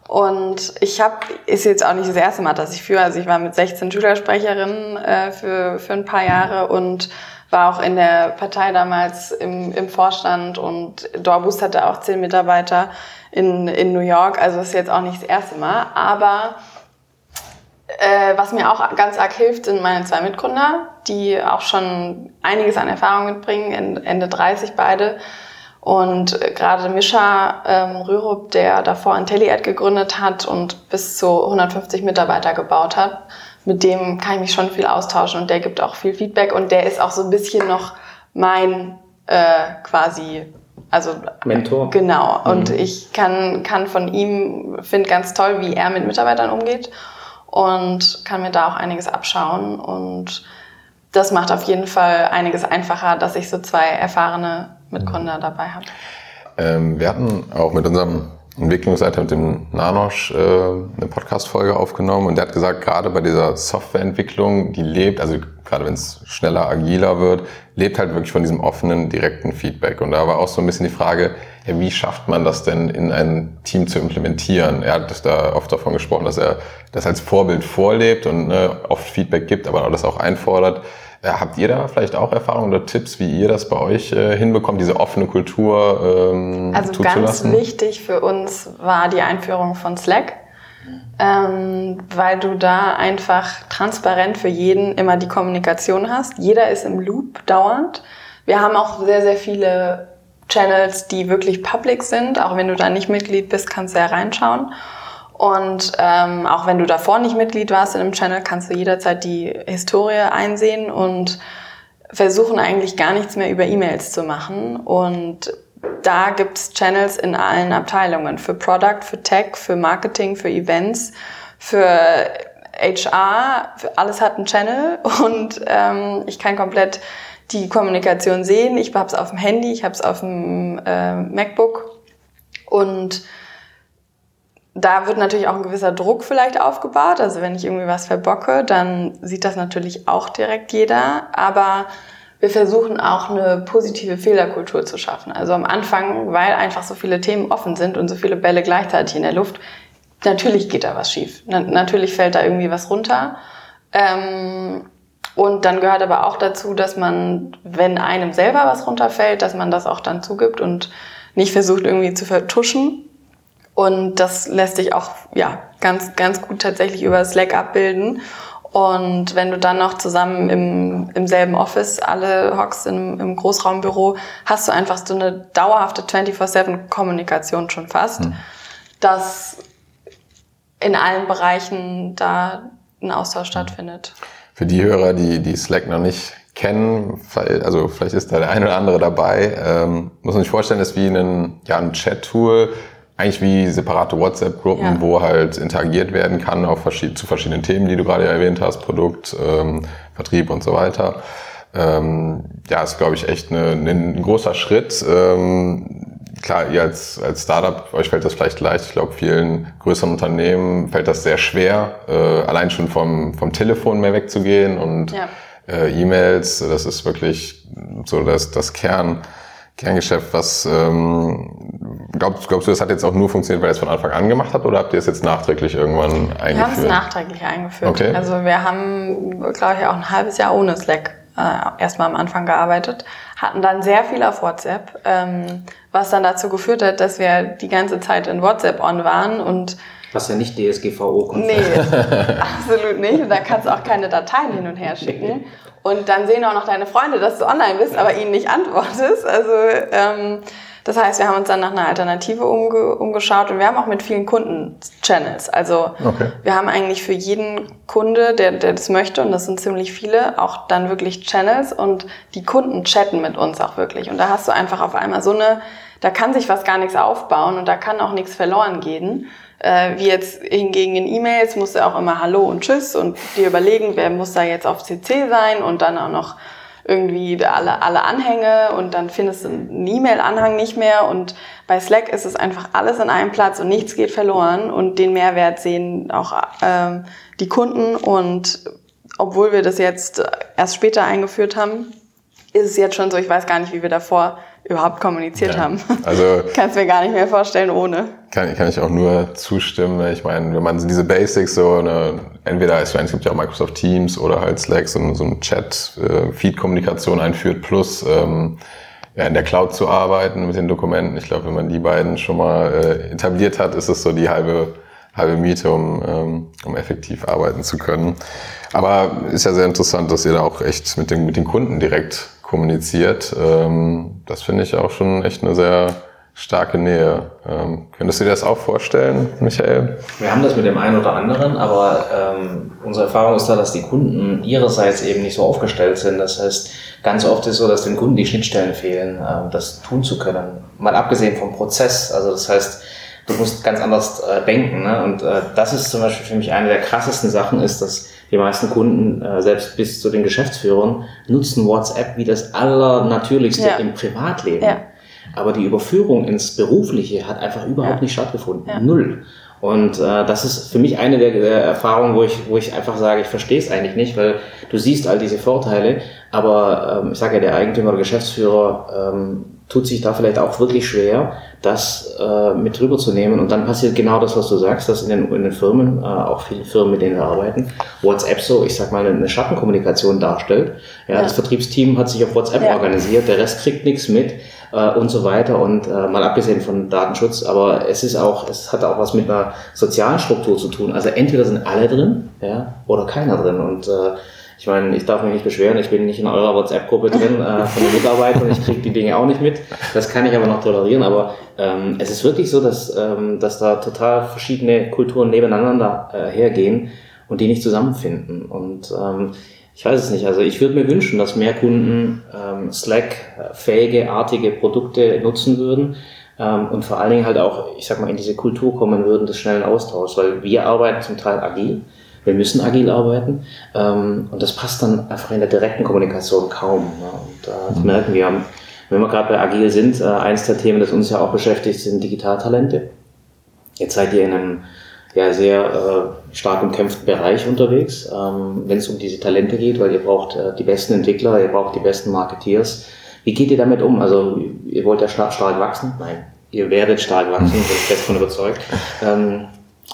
Und ich habe, ist jetzt auch nicht das erste Mal, dass ich führe. Also ich war mit 16 Schülersprecherin äh, für, für ein paar Jahre und war auch in der Partei damals im, im Vorstand und Dorbus hatte auch zehn Mitarbeiter in, in New York. Also das ist jetzt auch nicht das erste Mal. Aber äh, was mir auch ganz arg hilft, sind meine zwei Mitgründer, die auch schon einiges an Erfahrung mitbringen, Ende 30 beide. Und äh, gerade Mischa ähm, Rürup, der davor IntelliAd gegründet hat und bis zu 150 Mitarbeiter gebaut hat, mit dem kann ich mich schon viel austauschen und der gibt auch viel Feedback und der ist auch so ein bisschen noch mein äh, quasi also Mentor. Genau. Und mhm. ich kann, kann von ihm, finde ganz toll, wie er mit Mitarbeitern umgeht und kann mir da auch einiges abschauen. Und das macht auf jeden Fall einiges einfacher, dass ich so zwei erfahrene Mitgründer dabei habe. Ähm, wir hatten auch mit unserem Entwicklungsleiter, mit dem Nanosch, äh, eine Podcast-Folge aufgenommen und der hat gesagt, gerade bei dieser Softwareentwicklung, die lebt, also gerade wenn es schneller, agiler wird, lebt halt wirklich von diesem offenen, direkten Feedback. Und da war auch so ein bisschen die Frage, ja, wie schafft man das denn in ein Team zu implementieren? Er hat da oft davon gesprochen, dass er das als Vorbild vorlebt und ne, oft Feedback gibt, aber das auch einfordert. Äh, habt ihr da vielleicht auch Erfahrungen oder Tipps, wie ihr das bei euch äh, hinbekommt, diese offene Kultur ähm, Also ganz wichtig für uns war die Einführung von Slack, ähm, weil du da einfach transparent für jeden immer die Kommunikation hast. Jeder ist im Loop dauernd. Wir haben auch sehr, sehr viele Channels, die wirklich public sind. Auch wenn du da nicht Mitglied bist, kannst du ja reinschauen. Und ähm, auch wenn du davor nicht Mitglied warst in einem Channel, kannst du jederzeit die Historie einsehen und versuchen eigentlich gar nichts mehr über E-Mails zu machen. Und da gibt's Channels in allen Abteilungen. Für Product, für Tech, für Marketing, für Events, für HR. Für alles hat einen Channel und ähm, ich kann komplett die Kommunikation sehen. Ich habe es auf dem Handy, ich habe es auf dem äh, MacBook und da wird natürlich auch ein gewisser Druck vielleicht aufgebaut. Also wenn ich irgendwie was verbocke, dann sieht das natürlich auch direkt jeder. Aber wir versuchen auch eine positive Fehlerkultur zu schaffen. Also am Anfang, weil einfach so viele Themen offen sind und so viele Bälle gleichzeitig in der Luft, natürlich geht da was schief. Na natürlich fällt da irgendwie was runter. Ähm, und dann gehört aber auch dazu, dass man, wenn einem selber was runterfällt, dass man das auch dann zugibt und nicht versucht irgendwie zu vertuschen. Und das lässt sich auch ja, ganz, ganz gut tatsächlich über Slack abbilden. Und wenn du dann noch zusammen im, im selben Office alle hockst im, im Großraumbüro, hast du einfach so eine dauerhafte 24-7-Kommunikation schon fast, mhm. dass in allen Bereichen da ein Austausch stattfindet. Für die Hörer, die, die Slack noch nicht kennen, also vielleicht ist da der eine oder andere dabei, ähm, muss man sich vorstellen, ist wie ein, ja, ein Chat-Tool, eigentlich wie separate WhatsApp-Gruppen, ja. wo halt interagiert werden kann auf verschied zu verschiedenen Themen, die du gerade erwähnt hast, Produkt, ähm, Vertrieb und so weiter. Ähm, ja, ist glaube ich echt eine, ein großer Schritt. Ähm, klar, ihr als, als Startup, euch fällt das vielleicht leicht. Ich glaube, vielen größeren Unternehmen fällt das sehr schwer, äh, allein schon vom, vom Telefon mehr wegzugehen und ja. äh, E-Mails. Das ist wirklich so das, das Kern. Kerngeschäft, was ähm, glaubst, glaubst du, das hat jetzt auch nur funktioniert, weil ihr es von Anfang an gemacht habt oder habt ihr es jetzt nachträglich irgendwann eingeführt? Wir haben es nachträglich eingeführt. Okay. Also wir haben, glaube ich, auch ein halbes Jahr ohne Slack äh, erstmal am Anfang gearbeitet, hatten dann sehr viel auf WhatsApp, ähm, was dann dazu geführt hat, dass wir die ganze Zeit in WhatsApp on waren und was ja nicht DSGVO kommt. Nee, [LAUGHS] absolut nicht. Und da kannst du auch keine Dateien hin und her schicken. [LAUGHS] Und dann sehen auch noch deine Freunde, dass du online bist, aber ihnen nicht antwortest. Also ähm, das heißt, wir haben uns dann nach einer Alternative umge umgeschaut und wir haben auch mit vielen Kunden Channels. Also okay. wir haben eigentlich für jeden Kunde, der, der das möchte, und das sind ziemlich viele, auch dann wirklich Channels und die Kunden chatten mit uns auch wirklich. Und da hast du einfach auf einmal so eine, da kann sich was gar nichts aufbauen und da kann auch nichts verloren gehen. Äh, wie jetzt hingegen in E-Mails musst du auch immer Hallo und Tschüss und dir überlegen, wer muss da jetzt auf CC sein und dann auch noch irgendwie alle, alle Anhänge und dann findest du einen E-Mail-Anhang nicht mehr und bei Slack ist es einfach alles in einem Platz und nichts geht verloren und den Mehrwert sehen auch ähm, die Kunden und obwohl wir das jetzt erst später eingeführt haben, ist es jetzt schon so, ich weiß gar nicht, wie wir davor überhaupt kommuniziert ja. haben. Also [LAUGHS] kannst mir gar nicht mehr vorstellen ohne. Kann, kann ich auch nur zustimmen. Ich meine, wenn man diese Basics so eine, entweder es gibt ja auch Microsoft Teams oder halt Slack so, so ein Chat äh, einführt plus ähm, ja, in der Cloud zu arbeiten mit den Dokumenten. Ich glaube, wenn man die beiden schon mal äh, etabliert hat, ist es so die halbe halbe Miete, um, ähm, um effektiv arbeiten zu können. Aber ist ja sehr interessant, dass ihr da auch echt mit den, mit den Kunden direkt kommuniziert. Ähm, das finde ich auch schon echt eine sehr starke Nähe. Ähm, könntest du dir das auch vorstellen, Michael? Wir haben das mit dem einen oder anderen, aber ähm, unsere Erfahrung ist da, dass die Kunden ihrerseits eben nicht so aufgestellt sind. Das heißt, ganz oft ist es so, dass den Kunden die Schnittstellen fehlen, ähm, das tun zu können. Mal abgesehen vom Prozess. Also das heißt, du musst ganz anders äh, denken. Ne? Und äh, das ist zum Beispiel für mich eine der krassesten Sachen, ist, dass die meisten Kunden, äh, selbst bis zu den Geschäftsführern, nutzen WhatsApp wie das Allernatürlichste ja. im Privatleben. Ja. Aber die Überführung ins Berufliche hat einfach überhaupt ja. nicht stattgefunden. Null. Und äh, das ist für mich eine der, der Erfahrungen, wo ich, wo ich einfach sage, ich verstehe es eigentlich nicht, weil du siehst all diese Vorteile, aber ähm, ich sage ja, der Eigentümer oder Geschäftsführer ähm, tut sich da vielleicht auch wirklich schwer, das äh, mit rüberzunehmen. Und dann passiert genau das, was du sagst, dass in den, in den Firmen, äh, auch viele Firmen, mit denen wir arbeiten, WhatsApp so, ich sag mal, eine Schattenkommunikation darstellt. Ja, ja. Das Vertriebsteam hat sich auf WhatsApp ja. organisiert, der Rest kriegt nichts mit äh, und so weiter. Und äh, mal abgesehen von Datenschutz, aber es ist auch, es hat auch was mit einer sozialen Struktur zu tun. Also entweder sind alle drin, ja, oder keiner drin. Und äh, ich meine, ich darf mich nicht beschweren, ich bin nicht in eurer WhatsApp-Gruppe drin äh, von den Mitarbeitern, ich kriege die Dinge auch nicht mit. Das kann ich aber noch tolerieren, aber ähm, es ist wirklich so, dass, ähm, dass da total verschiedene Kulturen nebeneinander äh, hergehen und die nicht zusammenfinden. Und ähm, ich weiß es nicht, also ich würde mir wünschen, dass mehr Kunden ähm, Slack-fähige, artige Produkte nutzen würden ähm, und vor allen Dingen halt auch, ich sag mal, in diese Kultur kommen würden des schnellen Austauschs, weil wir arbeiten zum Teil agil wir müssen agil arbeiten ähm, und das passt dann einfach in der direkten Kommunikation kaum. Ne? Und äh, das mhm. merken wir, wenn wir gerade bei agil sind, äh, eins der Themen, das uns ja auch beschäftigt, sind Digitaltalente. Jetzt seid ihr in einem ja, sehr äh, stark umkämpften Bereich unterwegs, ähm, wenn es um diese Talente geht, weil ihr braucht äh, die besten Entwickler, ihr braucht die besten Marketeers. Wie geht ihr damit um? Also ihr wollt ja stark, stark wachsen? Nein, ihr werdet stark wachsen, [LAUGHS] bin ich fest von überzeugt. Ähm,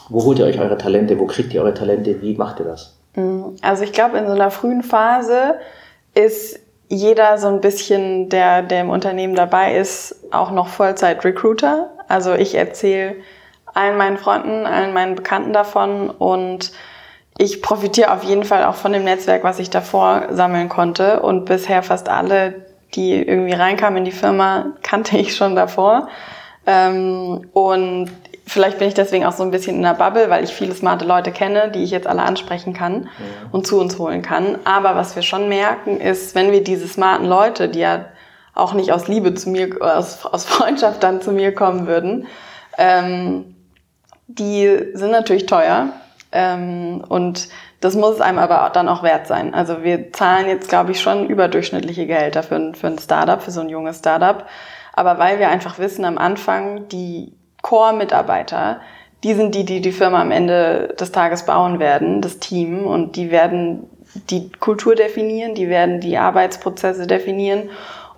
wo holt ihr euch eure Talente? Wo kriegt ihr eure Talente? Wie macht ihr das? Mm, also ich glaube, in so einer frühen Phase ist jeder so ein bisschen, der, der im Unternehmen dabei ist, auch noch Vollzeit-Recruiter. Also ich erzähle allen meinen Freunden, allen meinen Bekannten davon und ich profitiere auf jeden Fall auch von dem Netzwerk, was ich davor sammeln konnte. Und bisher fast alle, die irgendwie reinkamen in die Firma, [LAUGHS] kannte ich schon davor. Ähm, und vielleicht bin ich deswegen auch so ein bisschen in der Bubble, weil ich viele smarte Leute kenne, die ich jetzt alle ansprechen kann ja. und zu uns holen kann. Aber was wir schon merken, ist, wenn wir diese smarten Leute, die ja auch nicht aus Liebe zu mir, aus, aus Freundschaft dann zu mir kommen würden, ähm, die sind natürlich teuer ähm, und das muss es einem aber dann auch wert sein. Also wir zahlen jetzt, glaube ich, schon überdurchschnittliche Gehälter für ein, für ein Startup, für so ein junges Startup. Aber weil wir einfach wissen, am Anfang, die Core-Mitarbeiter, die sind die, die die Firma am Ende des Tages bauen werden, das Team. Und die werden die Kultur definieren, die werden die Arbeitsprozesse definieren.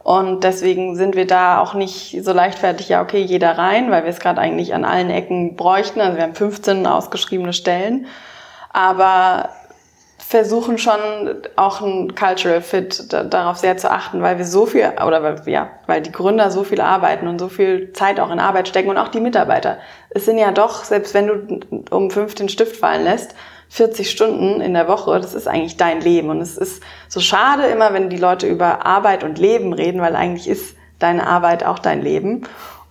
Und deswegen sind wir da auch nicht so leichtfertig, ja, okay, jeder rein, weil wir es gerade eigentlich an allen Ecken bräuchten. Also wir haben 15 ausgeschriebene Stellen. Aber versuchen schon auch ein Cultural Fit darauf sehr zu achten, weil wir so viel oder weil, ja, weil die Gründer so viel arbeiten und so viel Zeit auch in Arbeit stecken und auch die Mitarbeiter. Es sind ja doch, selbst wenn du um fünf den Stift fallen lässt, 40 Stunden in der Woche, das ist eigentlich dein Leben. Und es ist so schade immer, wenn die Leute über Arbeit und Leben reden, weil eigentlich ist deine Arbeit auch dein Leben.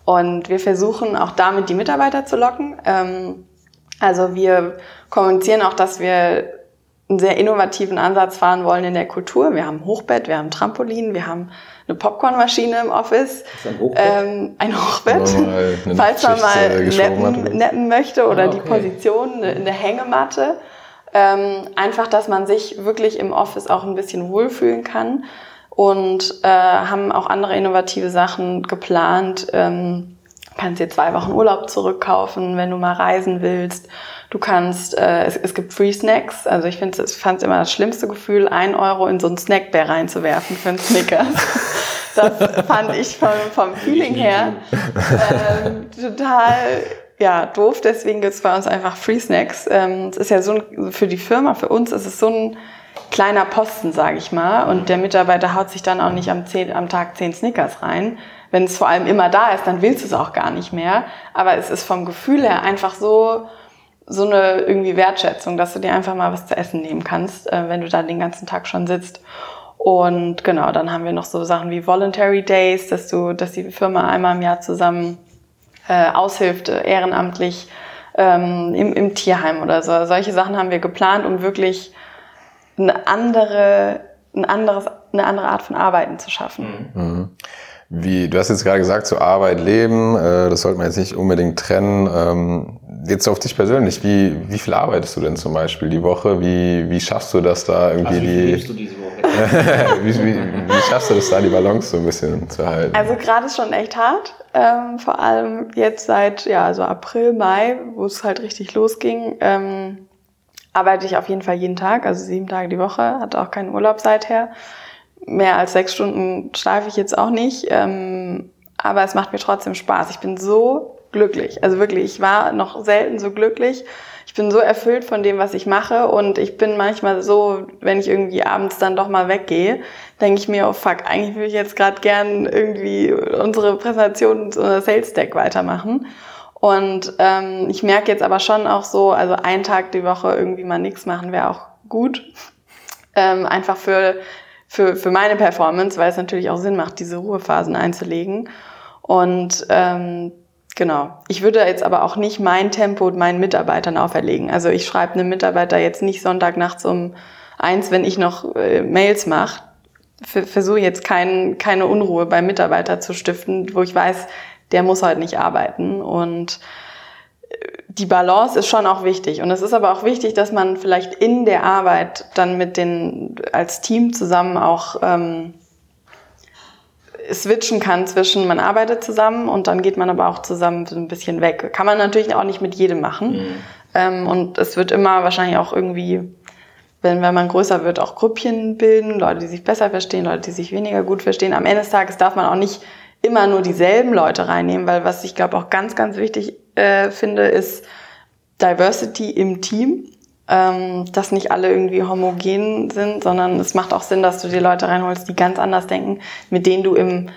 Und wir versuchen auch damit die Mitarbeiter zu locken. Ähm, also wir kommunizieren auch, dass wir einen sehr innovativen Ansatz fahren wollen in der Kultur. Wir haben ein Hochbett, wir haben ein Trampolin, wir haben eine Popcornmaschine im Office. Ein Hochbett? Ähm, ein Hochbett. [LAUGHS] Falls man mal neppen, neppen, möchte oder ah, okay. die Position, eine Hängematte. Ähm, einfach, dass man sich wirklich im Office auch ein bisschen wohlfühlen kann und äh, haben auch andere innovative Sachen geplant. Ähm, kannst dir zwei Wochen Urlaub zurückkaufen, wenn du mal reisen willst. Du kannst, äh, es, es gibt Free Snacks. Also ich finde, ich fand es immer das schlimmste Gefühl, ein Euro in so einen Snackbär reinzuwerfen für einen Snickers. [LAUGHS] das fand ich vom, vom Feeling her äh, total ja, doof. Deswegen gibt es bei uns einfach Free Snacks. Ähm, es ist ja so ein, für die Firma, für uns ist es so ein kleiner Posten, sage ich mal. Und der Mitarbeiter haut sich dann auch nicht am, zehn, am Tag zehn Snickers rein. Wenn es vor allem immer da ist, dann willst du es auch gar nicht mehr. Aber es ist vom Gefühl her einfach so, so eine irgendwie Wertschätzung, dass du dir einfach mal was zu essen nehmen kannst, äh, wenn du da den ganzen Tag schon sitzt. Und genau, dann haben wir noch so Sachen wie Voluntary Days, dass du, dass die Firma einmal im Jahr zusammen äh, aushilft, äh, ehrenamtlich ähm, im, im Tierheim oder so. Solche Sachen haben wir geplant, um wirklich eine andere, ein anderes, eine andere Art von Arbeiten zu schaffen. Mhm. Wie, du hast jetzt gerade gesagt, so Arbeit, Leben, äh, das sollte man jetzt nicht unbedingt trennen. Ähm, jetzt auf dich persönlich, wie, wie viel arbeitest du denn zum Beispiel die Woche? Wie, wie schaffst du das da irgendwie also, wie die. Du diese Woche? [LAUGHS] wie, wie, wie schaffst du das da, die Balance so ein bisschen zu halten? Also gerade ist schon echt hart. Ähm, vor allem jetzt seit ja, also April, Mai, wo es halt richtig losging, ähm, arbeite ich auf jeden Fall jeden Tag, also sieben Tage die Woche, hatte auch keinen Urlaub seither mehr als sechs Stunden schlafe ich jetzt auch nicht. Ähm, aber es macht mir trotzdem Spaß. Ich bin so glücklich. Also wirklich, ich war noch selten so glücklich. Ich bin so erfüllt von dem, was ich mache. Und ich bin manchmal so, wenn ich irgendwie abends dann doch mal weggehe, denke ich mir, oh fuck, eigentlich würde ich jetzt gerade gern irgendwie unsere Präsentation, unser Sales Deck weitermachen. Und ähm, ich merke jetzt aber schon auch so, also einen Tag die Woche irgendwie mal nichts machen wäre auch gut. Ähm, einfach für für, für meine Performance, weil es natürlich auch Sinn macht, diese Ruhephasen einzulegen. Und ähm, genau, ich würde jetzt aber auch nicht mein Tempo meinen Mitarbeitern auferlegen. Also ich schreibe einem Mitarbeiter jetzt nicht Sonntagnachts um eins, wenn ich noch äh, Mails mache. Versuche jetzt kein, keine Unruhe beim Mitarbeiter zu stiften, wo ich weiß, der muss halt nicht arbeiten. Und die Balance ist schon auch wichtig. Und es ist aber auch wichtig, dass man vielleicht in der Arbeit dann mit den, als Team zusammen auch ähm, switchen kann zwischen, man arbeitet zusammen und dann geht man aber auch zusammen so ein bisschen weg. Kann man natürlich auch nicht mit jedem machen. Mhm. Ähm, und es wird immer wahrscheinlich auch irgendwie, wenn, wenn man größer wird, auch Grüppchen bilden, Leute, die sich besser verstehen, Leute, die sich weniger gut verstehen. Am Ende des Tages darf man auch nicht immer nur dieselben Leute reinnehmen, weil was ich glaube auch ganz, ganz wichtig äh, finde, ist Diversity im Team. ähm, dass nicht alle irgendwie homogen sind, sondern es macht auch Sinn, dass du dir Leute reinholst, die ganz anders denken, mit denen du im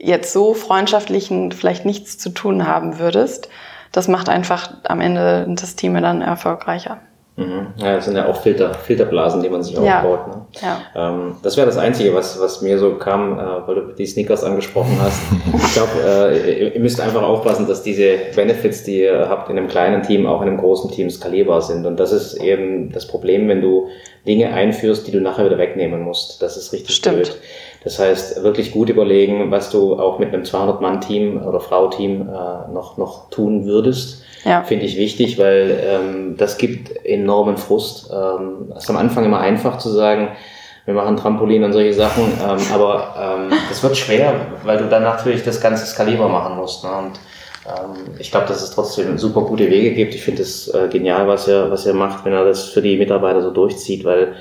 jetzt so freundschaftlichen vielleicht nichts zu tun haben würdest. Das macht einfach am Ende das Team dann erfolgreicher. Mhm. Ja, das sind ja auch Filter, Filterblasen, die man sich Ja. aufbaut. Ne? Ja. Ähm, das wäre das Einzige, was, was mir so kam, äh, weil du die Sneakers angesprochen hast. Ich glaube, äh, ihr, ihr müsst einfach aufpassen, dass diese Benefits, die ihr habt in einem kleinen Team, auch in einem großen Team skalierbar sind. Und das ist eben das Problem, wenn du Dinge einführst, die du nachher wieder wegnehmen musst. Das ist richtig Stimmt. blöd. Das heißt, wirklich gut überlegen, was du auch mit einem 200-Mann-Team oder Frau-Team äh, noch, noch tun würdest. Ja. Finde ich wichtig, weil ähm, das gibt enormen Frust. Ähm, es ist am Anfang immer einfach zu sagen, wir machen Trampolin und solche Sachen, ähm, aber ähm, das wird schwer, weil du dann natürlich das Ganze skalierbar machen musst. Ne? Und ähm, ich glaube, dass es trotzdem super gute Wege gibt. Ich finde es äh, genial, was er, was er macht, wenn er das für die Mitarbeiter so durchzieht, weil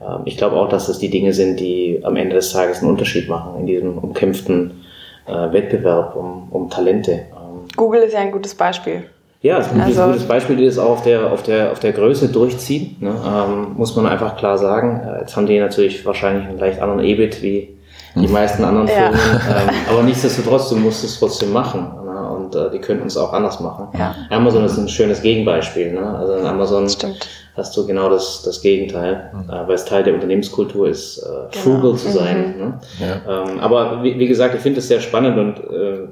ähm, ich glaube auch, dass das die Dinge sind, die am Ende des Tages einen Unterschied machen in diesem umkämpften äh, Wettbewerb um, um Talente. Ähm, Google ist ja ein gutes Beispiel. Ja, es ist ein gutes- Also- gutes Beispiel, die das auch auf der, auf der, auf der Größe durchziehen, ne? ähm, muss man einfach klar sagen. Äh, Jetzt haben die natürlich wahrscheinlich einen leicht anderen EBIT wie die meisten anderen Ja. Firmen, [LAUGHS] ähm, aber nichtsdestotrotz, du musst es trotzdem machen. Ne? Und äh, die könnten es auch anders machen. Ja. Amazon ist ein schönes Gegenbeispiel. Ne? Also in Amazon Stimmt. hast du genau das, das Gegenteil, äh, weil es Teil der Unternehmenskultur ist, Genau. äh, frugal zu sein. Mhm. Ne? Ja. Ähm, aber wie, wie gesagt, ich finde es sehr spannend und äh,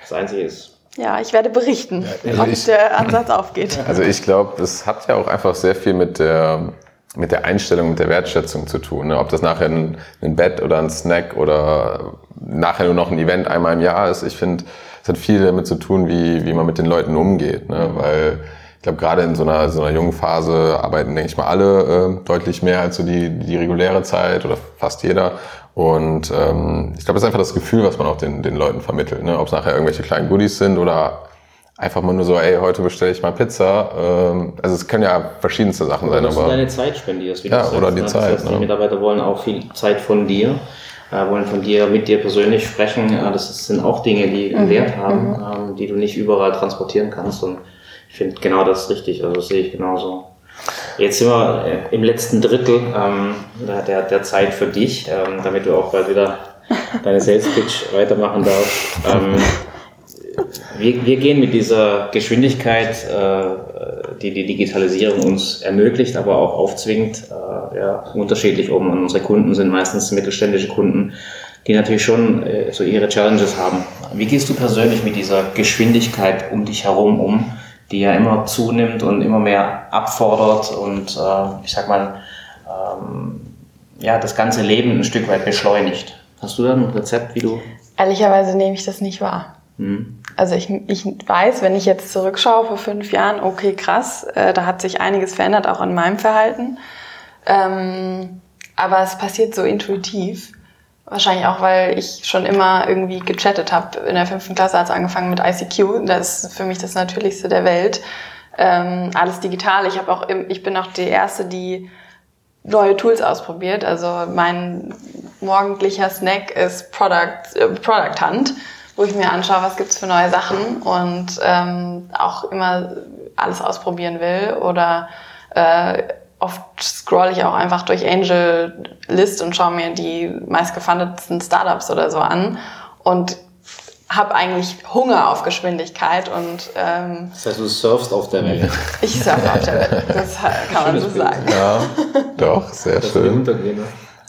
das Einzige ist, Ja, ich werde berichten, also ob ich- der Ansatz aufgeht. [LAUGHS] Also ich glaube, es hat ja auch einfach sehr viel mit der, mit der Einstellung, mit der Wertschätzung zu tun. Ne? Ob das nachher ein, ein Bett oder ein Snack oder nachher nur noch ein Event einmal im Jahr ist. Ich finde, es hat viel damit zu tun, wie, wie man mit den Leuten umgeht. Ne? Weil ich glaube, gerade in so einer, so einer jungen Phase arbeiten, denke ich mal, alle äh, deutlich mehr als so die, die reguläre Zeit oder fast jeder. Und ähm, ich glaube, das ist einfach das Gefühl, was man auch den, den Leuten vermittelt. Ne? Ob es nachher irgendwelche kleinen Goodies sind oder einfach mal nur so, ey, heute bestelle ich mal Pizza. Ähm, also es können ja verschiedenste Sachen sein, dass du aber deine Zeit spendierst. Wie Ja, du sagst, oder die ne? Zeit, Das heißt, die ne? Mitarbeiter wollen auch viel Zeit von dir, äh, wollen von dir, mit dir persönlich sprechen. Äh, das sind auch Dinge, die einen Wert haben, ähm, die du nicht überall transportieren kannst. Und ich finde genau das richtig. Also das sehe ich genauso. Jetzt sind wir äh, im letzten Drittel ähm, der- der, der Zeit für dich, ähm, damit du auch bald wieder deine Sales Pitch [LAUGHS] weitermachen darfst. Ähm, wir, wir gehen mit dieser Geschwindigkeit, äh, die die Digitalisierung uns ermöglicht, aber auch aufzwingt, äh, ja, unterschiedlich um. Und unsere Kunden sind meistens mittelständische Kunden, die natürlich schon äh, so ihre Challenges haben. Wie gehst du persönlich mit dieser Geschwindigkeit um dich herum um, die ja immer zunimmt und immer mehr abfordert und äh, ich sag mal, ähm, ja, das ganze Leben ein Stück weit beschleunigt? Hast du da ein Rezept, wie du? Ehrlicherweise nehme ich das nicht wahr. Hm? Also ich, ich weiß, wenn ich jetzt zurückschaue vor fünf Jahren, okay, krass, äh, da hat sich einiges verändert, auch in meinem Verhalten. Ähm, aber es passiert so intuitiv. Wahrscheinlich auch, weil ich schon immer irgendwie gechattet habe. In der fünften Klasse hat es angefangen mit ICQ. Das ist für mich das Natürlichste der Welt. Ähm, alles digital. Ich, habe auch, im- ich bin auch die Erste, die neue Tools ausprobiert. Also mein morgendlicher Snack ist Product, äh, Product Hunt, wo ich mir anschaue, was gibt's für neue Sachen und ähm, auch immer alles ausprobieren will. Oder äh, oft scroll ich auch einfach durch Angel List und schaue mir die meistgefundetsten Startups oder so an und habe eigentlich Hunger auf Geschwindigkeit und ähm, Das heißt, du surfst auf der Welle. ich surfe auf der Welt. Das [LAUGHS] kann man so sagen. ja, doch, sehr Das schön.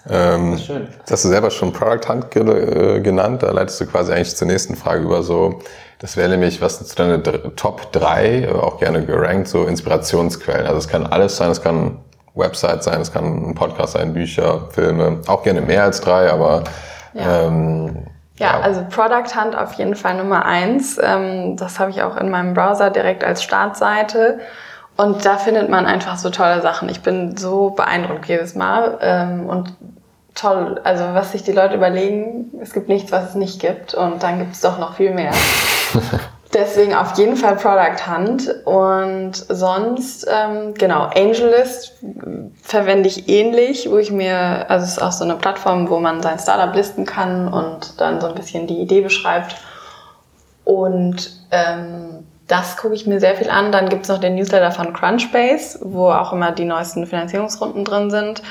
Ähm, Das. Das hast du selber schon Product Hunt ge äh, genannt. Da leitest du quasi eigentlich zur nächsten Frage über so. Das wäre nämlich, was sind deine Top 3, äh, auch gerne gerankt, so Inspirationsquellen. Also es kann alles sein, es kann Website sein, es kann ein Podcast sein, Bücher, Filme, auch gerne mehr als drei, aber Ja. ähm, Ja, also Product Hunt auf jeden Fall Nummer eins. Ähm, das habe ich auch in meinem Browser direkt als Startseite. Und da findet man einfach so tolle Sachen. Ich bin so beeindruckt jedes Mal. Ähm, und toll, also was sich die Leute überlegen, es gibt nichts, was es nicht gibt. Und dann gibt es doch noch viel mehr. [LAUGHS] Deswegen auf jeden Fall Product Hunt und sonst, ähm, genau, AngelList verwende ich ähnlich, wo ich mir, also es ist auch so eine Plattform, wo man sein Startup listen kann und dann so ein bisschen die Idee beschreibt. Und ähm, das gucke ich mir sehr viel an. Dann gibt's noch den Newsletter von Crunchbase, wo auch immer die neuesten Finanzierungsrunden drin sind.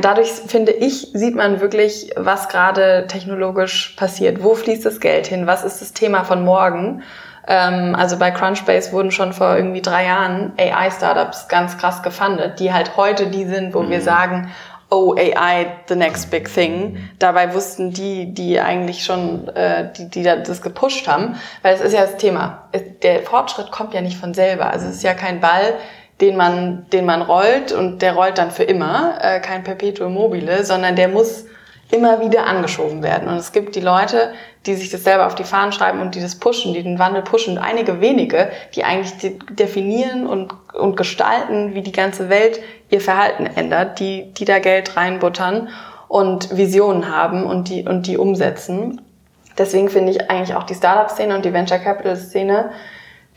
Dadurch, finde ich, sieht man wirklich, was gerade technologisch passiert. Wo fließt das Geld hin? Was ist das Thema von morgen? Ähm, also bei Crunchbase wurden schon vor irgendwie drei Jahren AI-Startups ganz krass gefundet, die halt heute die sind, wo mhm. wir sagen, oh, AI, the next big thing. Dabei wussten die, die eigentlich schon, äh, die, die das gepusht haben, weil es ist ja das Thema. Der Fortschritt kommt ja nicht von selber. Also es ist ja kein Ball, den man, den man rollt und der rollt dann für immer, äh, kein Perpetuum mobile, sondern der muss immer wieder angeschoben werden. Und es gibt die Leute, die sich das selber auf die Fahnen schreiben und die das pushen, die den Wandel pushen. Und einige wenige, die eigentlich definieren und, und gestalten, wie die ganze Welt ihr Verhalten ändert, die, die da Geld reinbuttern und Visionen haben und die, und die umsetzen. Deswegen finde ich eigentlich auch die Startup-Szene und die Venture Capital-Szene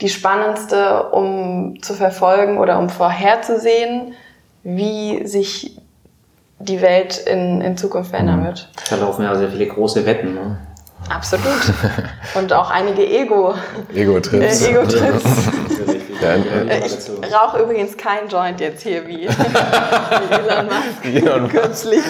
die spannendste, um zu verfolgen oder um vorherzusehen, wie sich die Welt in, in Zukunft verändern mhm. wird. Da laufen ja sehr viele große Wetten. Ne? Absolut. [LAUGHS] Und auch einige Ego. Ego-Trips. Äh, Ego-Trips. [LAUGHS] ja, ich rauche übrigens kein Joint jetzt hier wie, [LAUGHS] wie Elon Musk Elon kürzlich.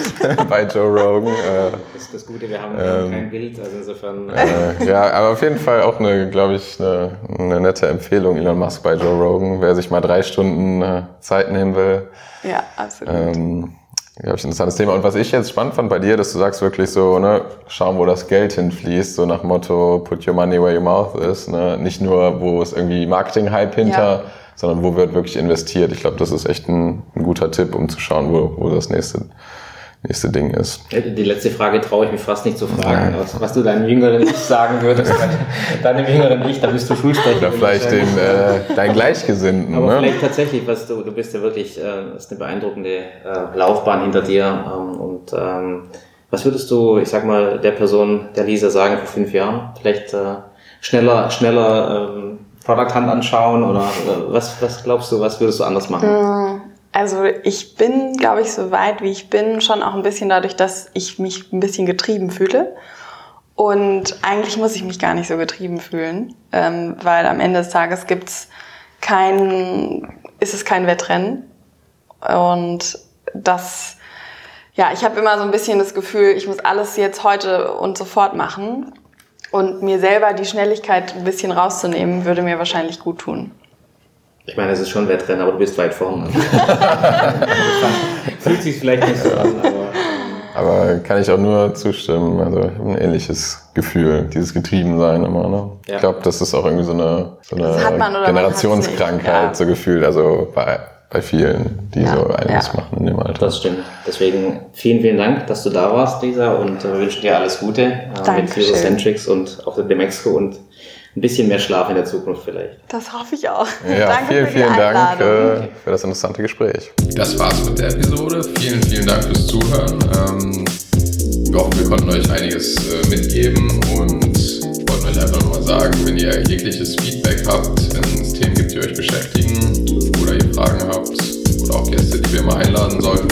Bei Joe Rogan. Äh, das ist das Gute, wir haben ähm, kein Bild, also insofern. Äh, ja, aber auf jeden Fall auch eine, glaube ich, eine, eine, nette Empfehlung, Elon Musk bei Joe Rogan, wer sich mal drei Stunden äh, Zeit nehmen will. Ja, absolut. Ähm, glaube ich, ein interessantes Thema. Und was ich jetzt spannend fand bei dir, dass du sagst wirklich so, ne, schauen, wo das Geld hinfließt, so nach Motto, put your money where your mouth is. Ne? Nicht nur, wo ist irgendwie Marketing-Hype hinter, ja. sondern wo wird wirklich investiert. Ich glaube, das ist echt ein, ein, guter Tipp, um zu schauen, wo, wo das nächste nächste Ding ist. Die letzte Frage traue ich mich fast nicht zu fragen, was, was, du deinem jüngeren Ich sagen würdest. [LAUGHS] deinem jüngeren Ich, da bist du Schulsprecher. Oder vielleicht den, äh, dein Gleichgesinnten. Aber ne? vielleicht tatsächlich, was du, du bist ja wirklich, äh, ist eine beeindruckende äh, Laufbahn hinter dir. Ähm, und ähm, was würdest du, ich sag mal, der Person, der Lisa sagen vor fünf Jahren? Vielleicht äh, schneller, schneller ähm, Product Hand anschauen oder äh, was, was glaubst du, was würdest du anders machen? Mm. Also ich bin, glaube ich, so weit, wie ich bin, schon auch ein bisschen dadurch, dass ich mich ein bisschen getrieben fühle. Und eigentlich muss ich mich gar nicht so getrieben fühlen, ähm, weil am Ende des Tages gibt's kein, ist es kein Wettrennen. Und das, ja, ich habe immer so ein bisschen das Gefühl, ich muss alles jetzt heute und sofort machen. Und mir selber die Schnelligkeit ein bisschen rauszunehmen, würde mir wahrscheinlich gut tun. Ich meine, es ist schon Wettrennen, aber du bist weit vorne. [LAUGHS] Fühlt sich vielleicht nicht so an, aber. Aber kann ich auch nur zustimmen. Also ich habe ein ähnliches Gefühl, dieses Getriebensein immer. Ne? Ja. Ich glaube, das ist auch irgendwie so eine, so eine Generationskrankheit, ja. so gefühlt. Also bei, bei vielen, die ja. so einiges ja. machen in dem Alter. Das stimmt. Deswegen vielen, vielen Dank, dass du da warst, Lisa, und äh, wir wünschen dir alles Gute äh, mit Centrics und auch der Mexico und ein bisschen mehr Schlaf in der Zukunft vielleicht. Das hoffe ich auch. Ja, Danke vielen, vielen Dank äh, für das interessante Gespräch. Das war's mit der Episode. Vielen, vielen Dank fürs Zuhören. Ähm, wir hoffen, wir konnten euch einiges äh, mitgeben und wollten euch einfach nochmal sagen, wenn ihr jegliches Feedback habt, wenn es Themen gibt, die euch beschäftigen oder ihr Fragen habt oder auch Gäste, die wir mal einladen sollten,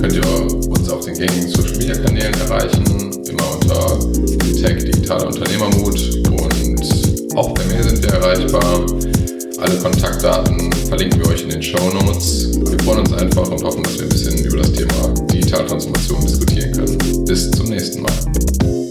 könnt ihr uns auf den gängigen Social Media Kanälen erreichen, immer unter Tech Digitaler Unternehmermut auch per Mail sind wir erreichbar. Alle Kontaktdaten verlinken wir euch in den Show Notes. Wir freuen uns einfach und hoffen, dass wir ein bisschen über das Thema Digitaltransformation diskutieren können. Bis zum nächsten Mal.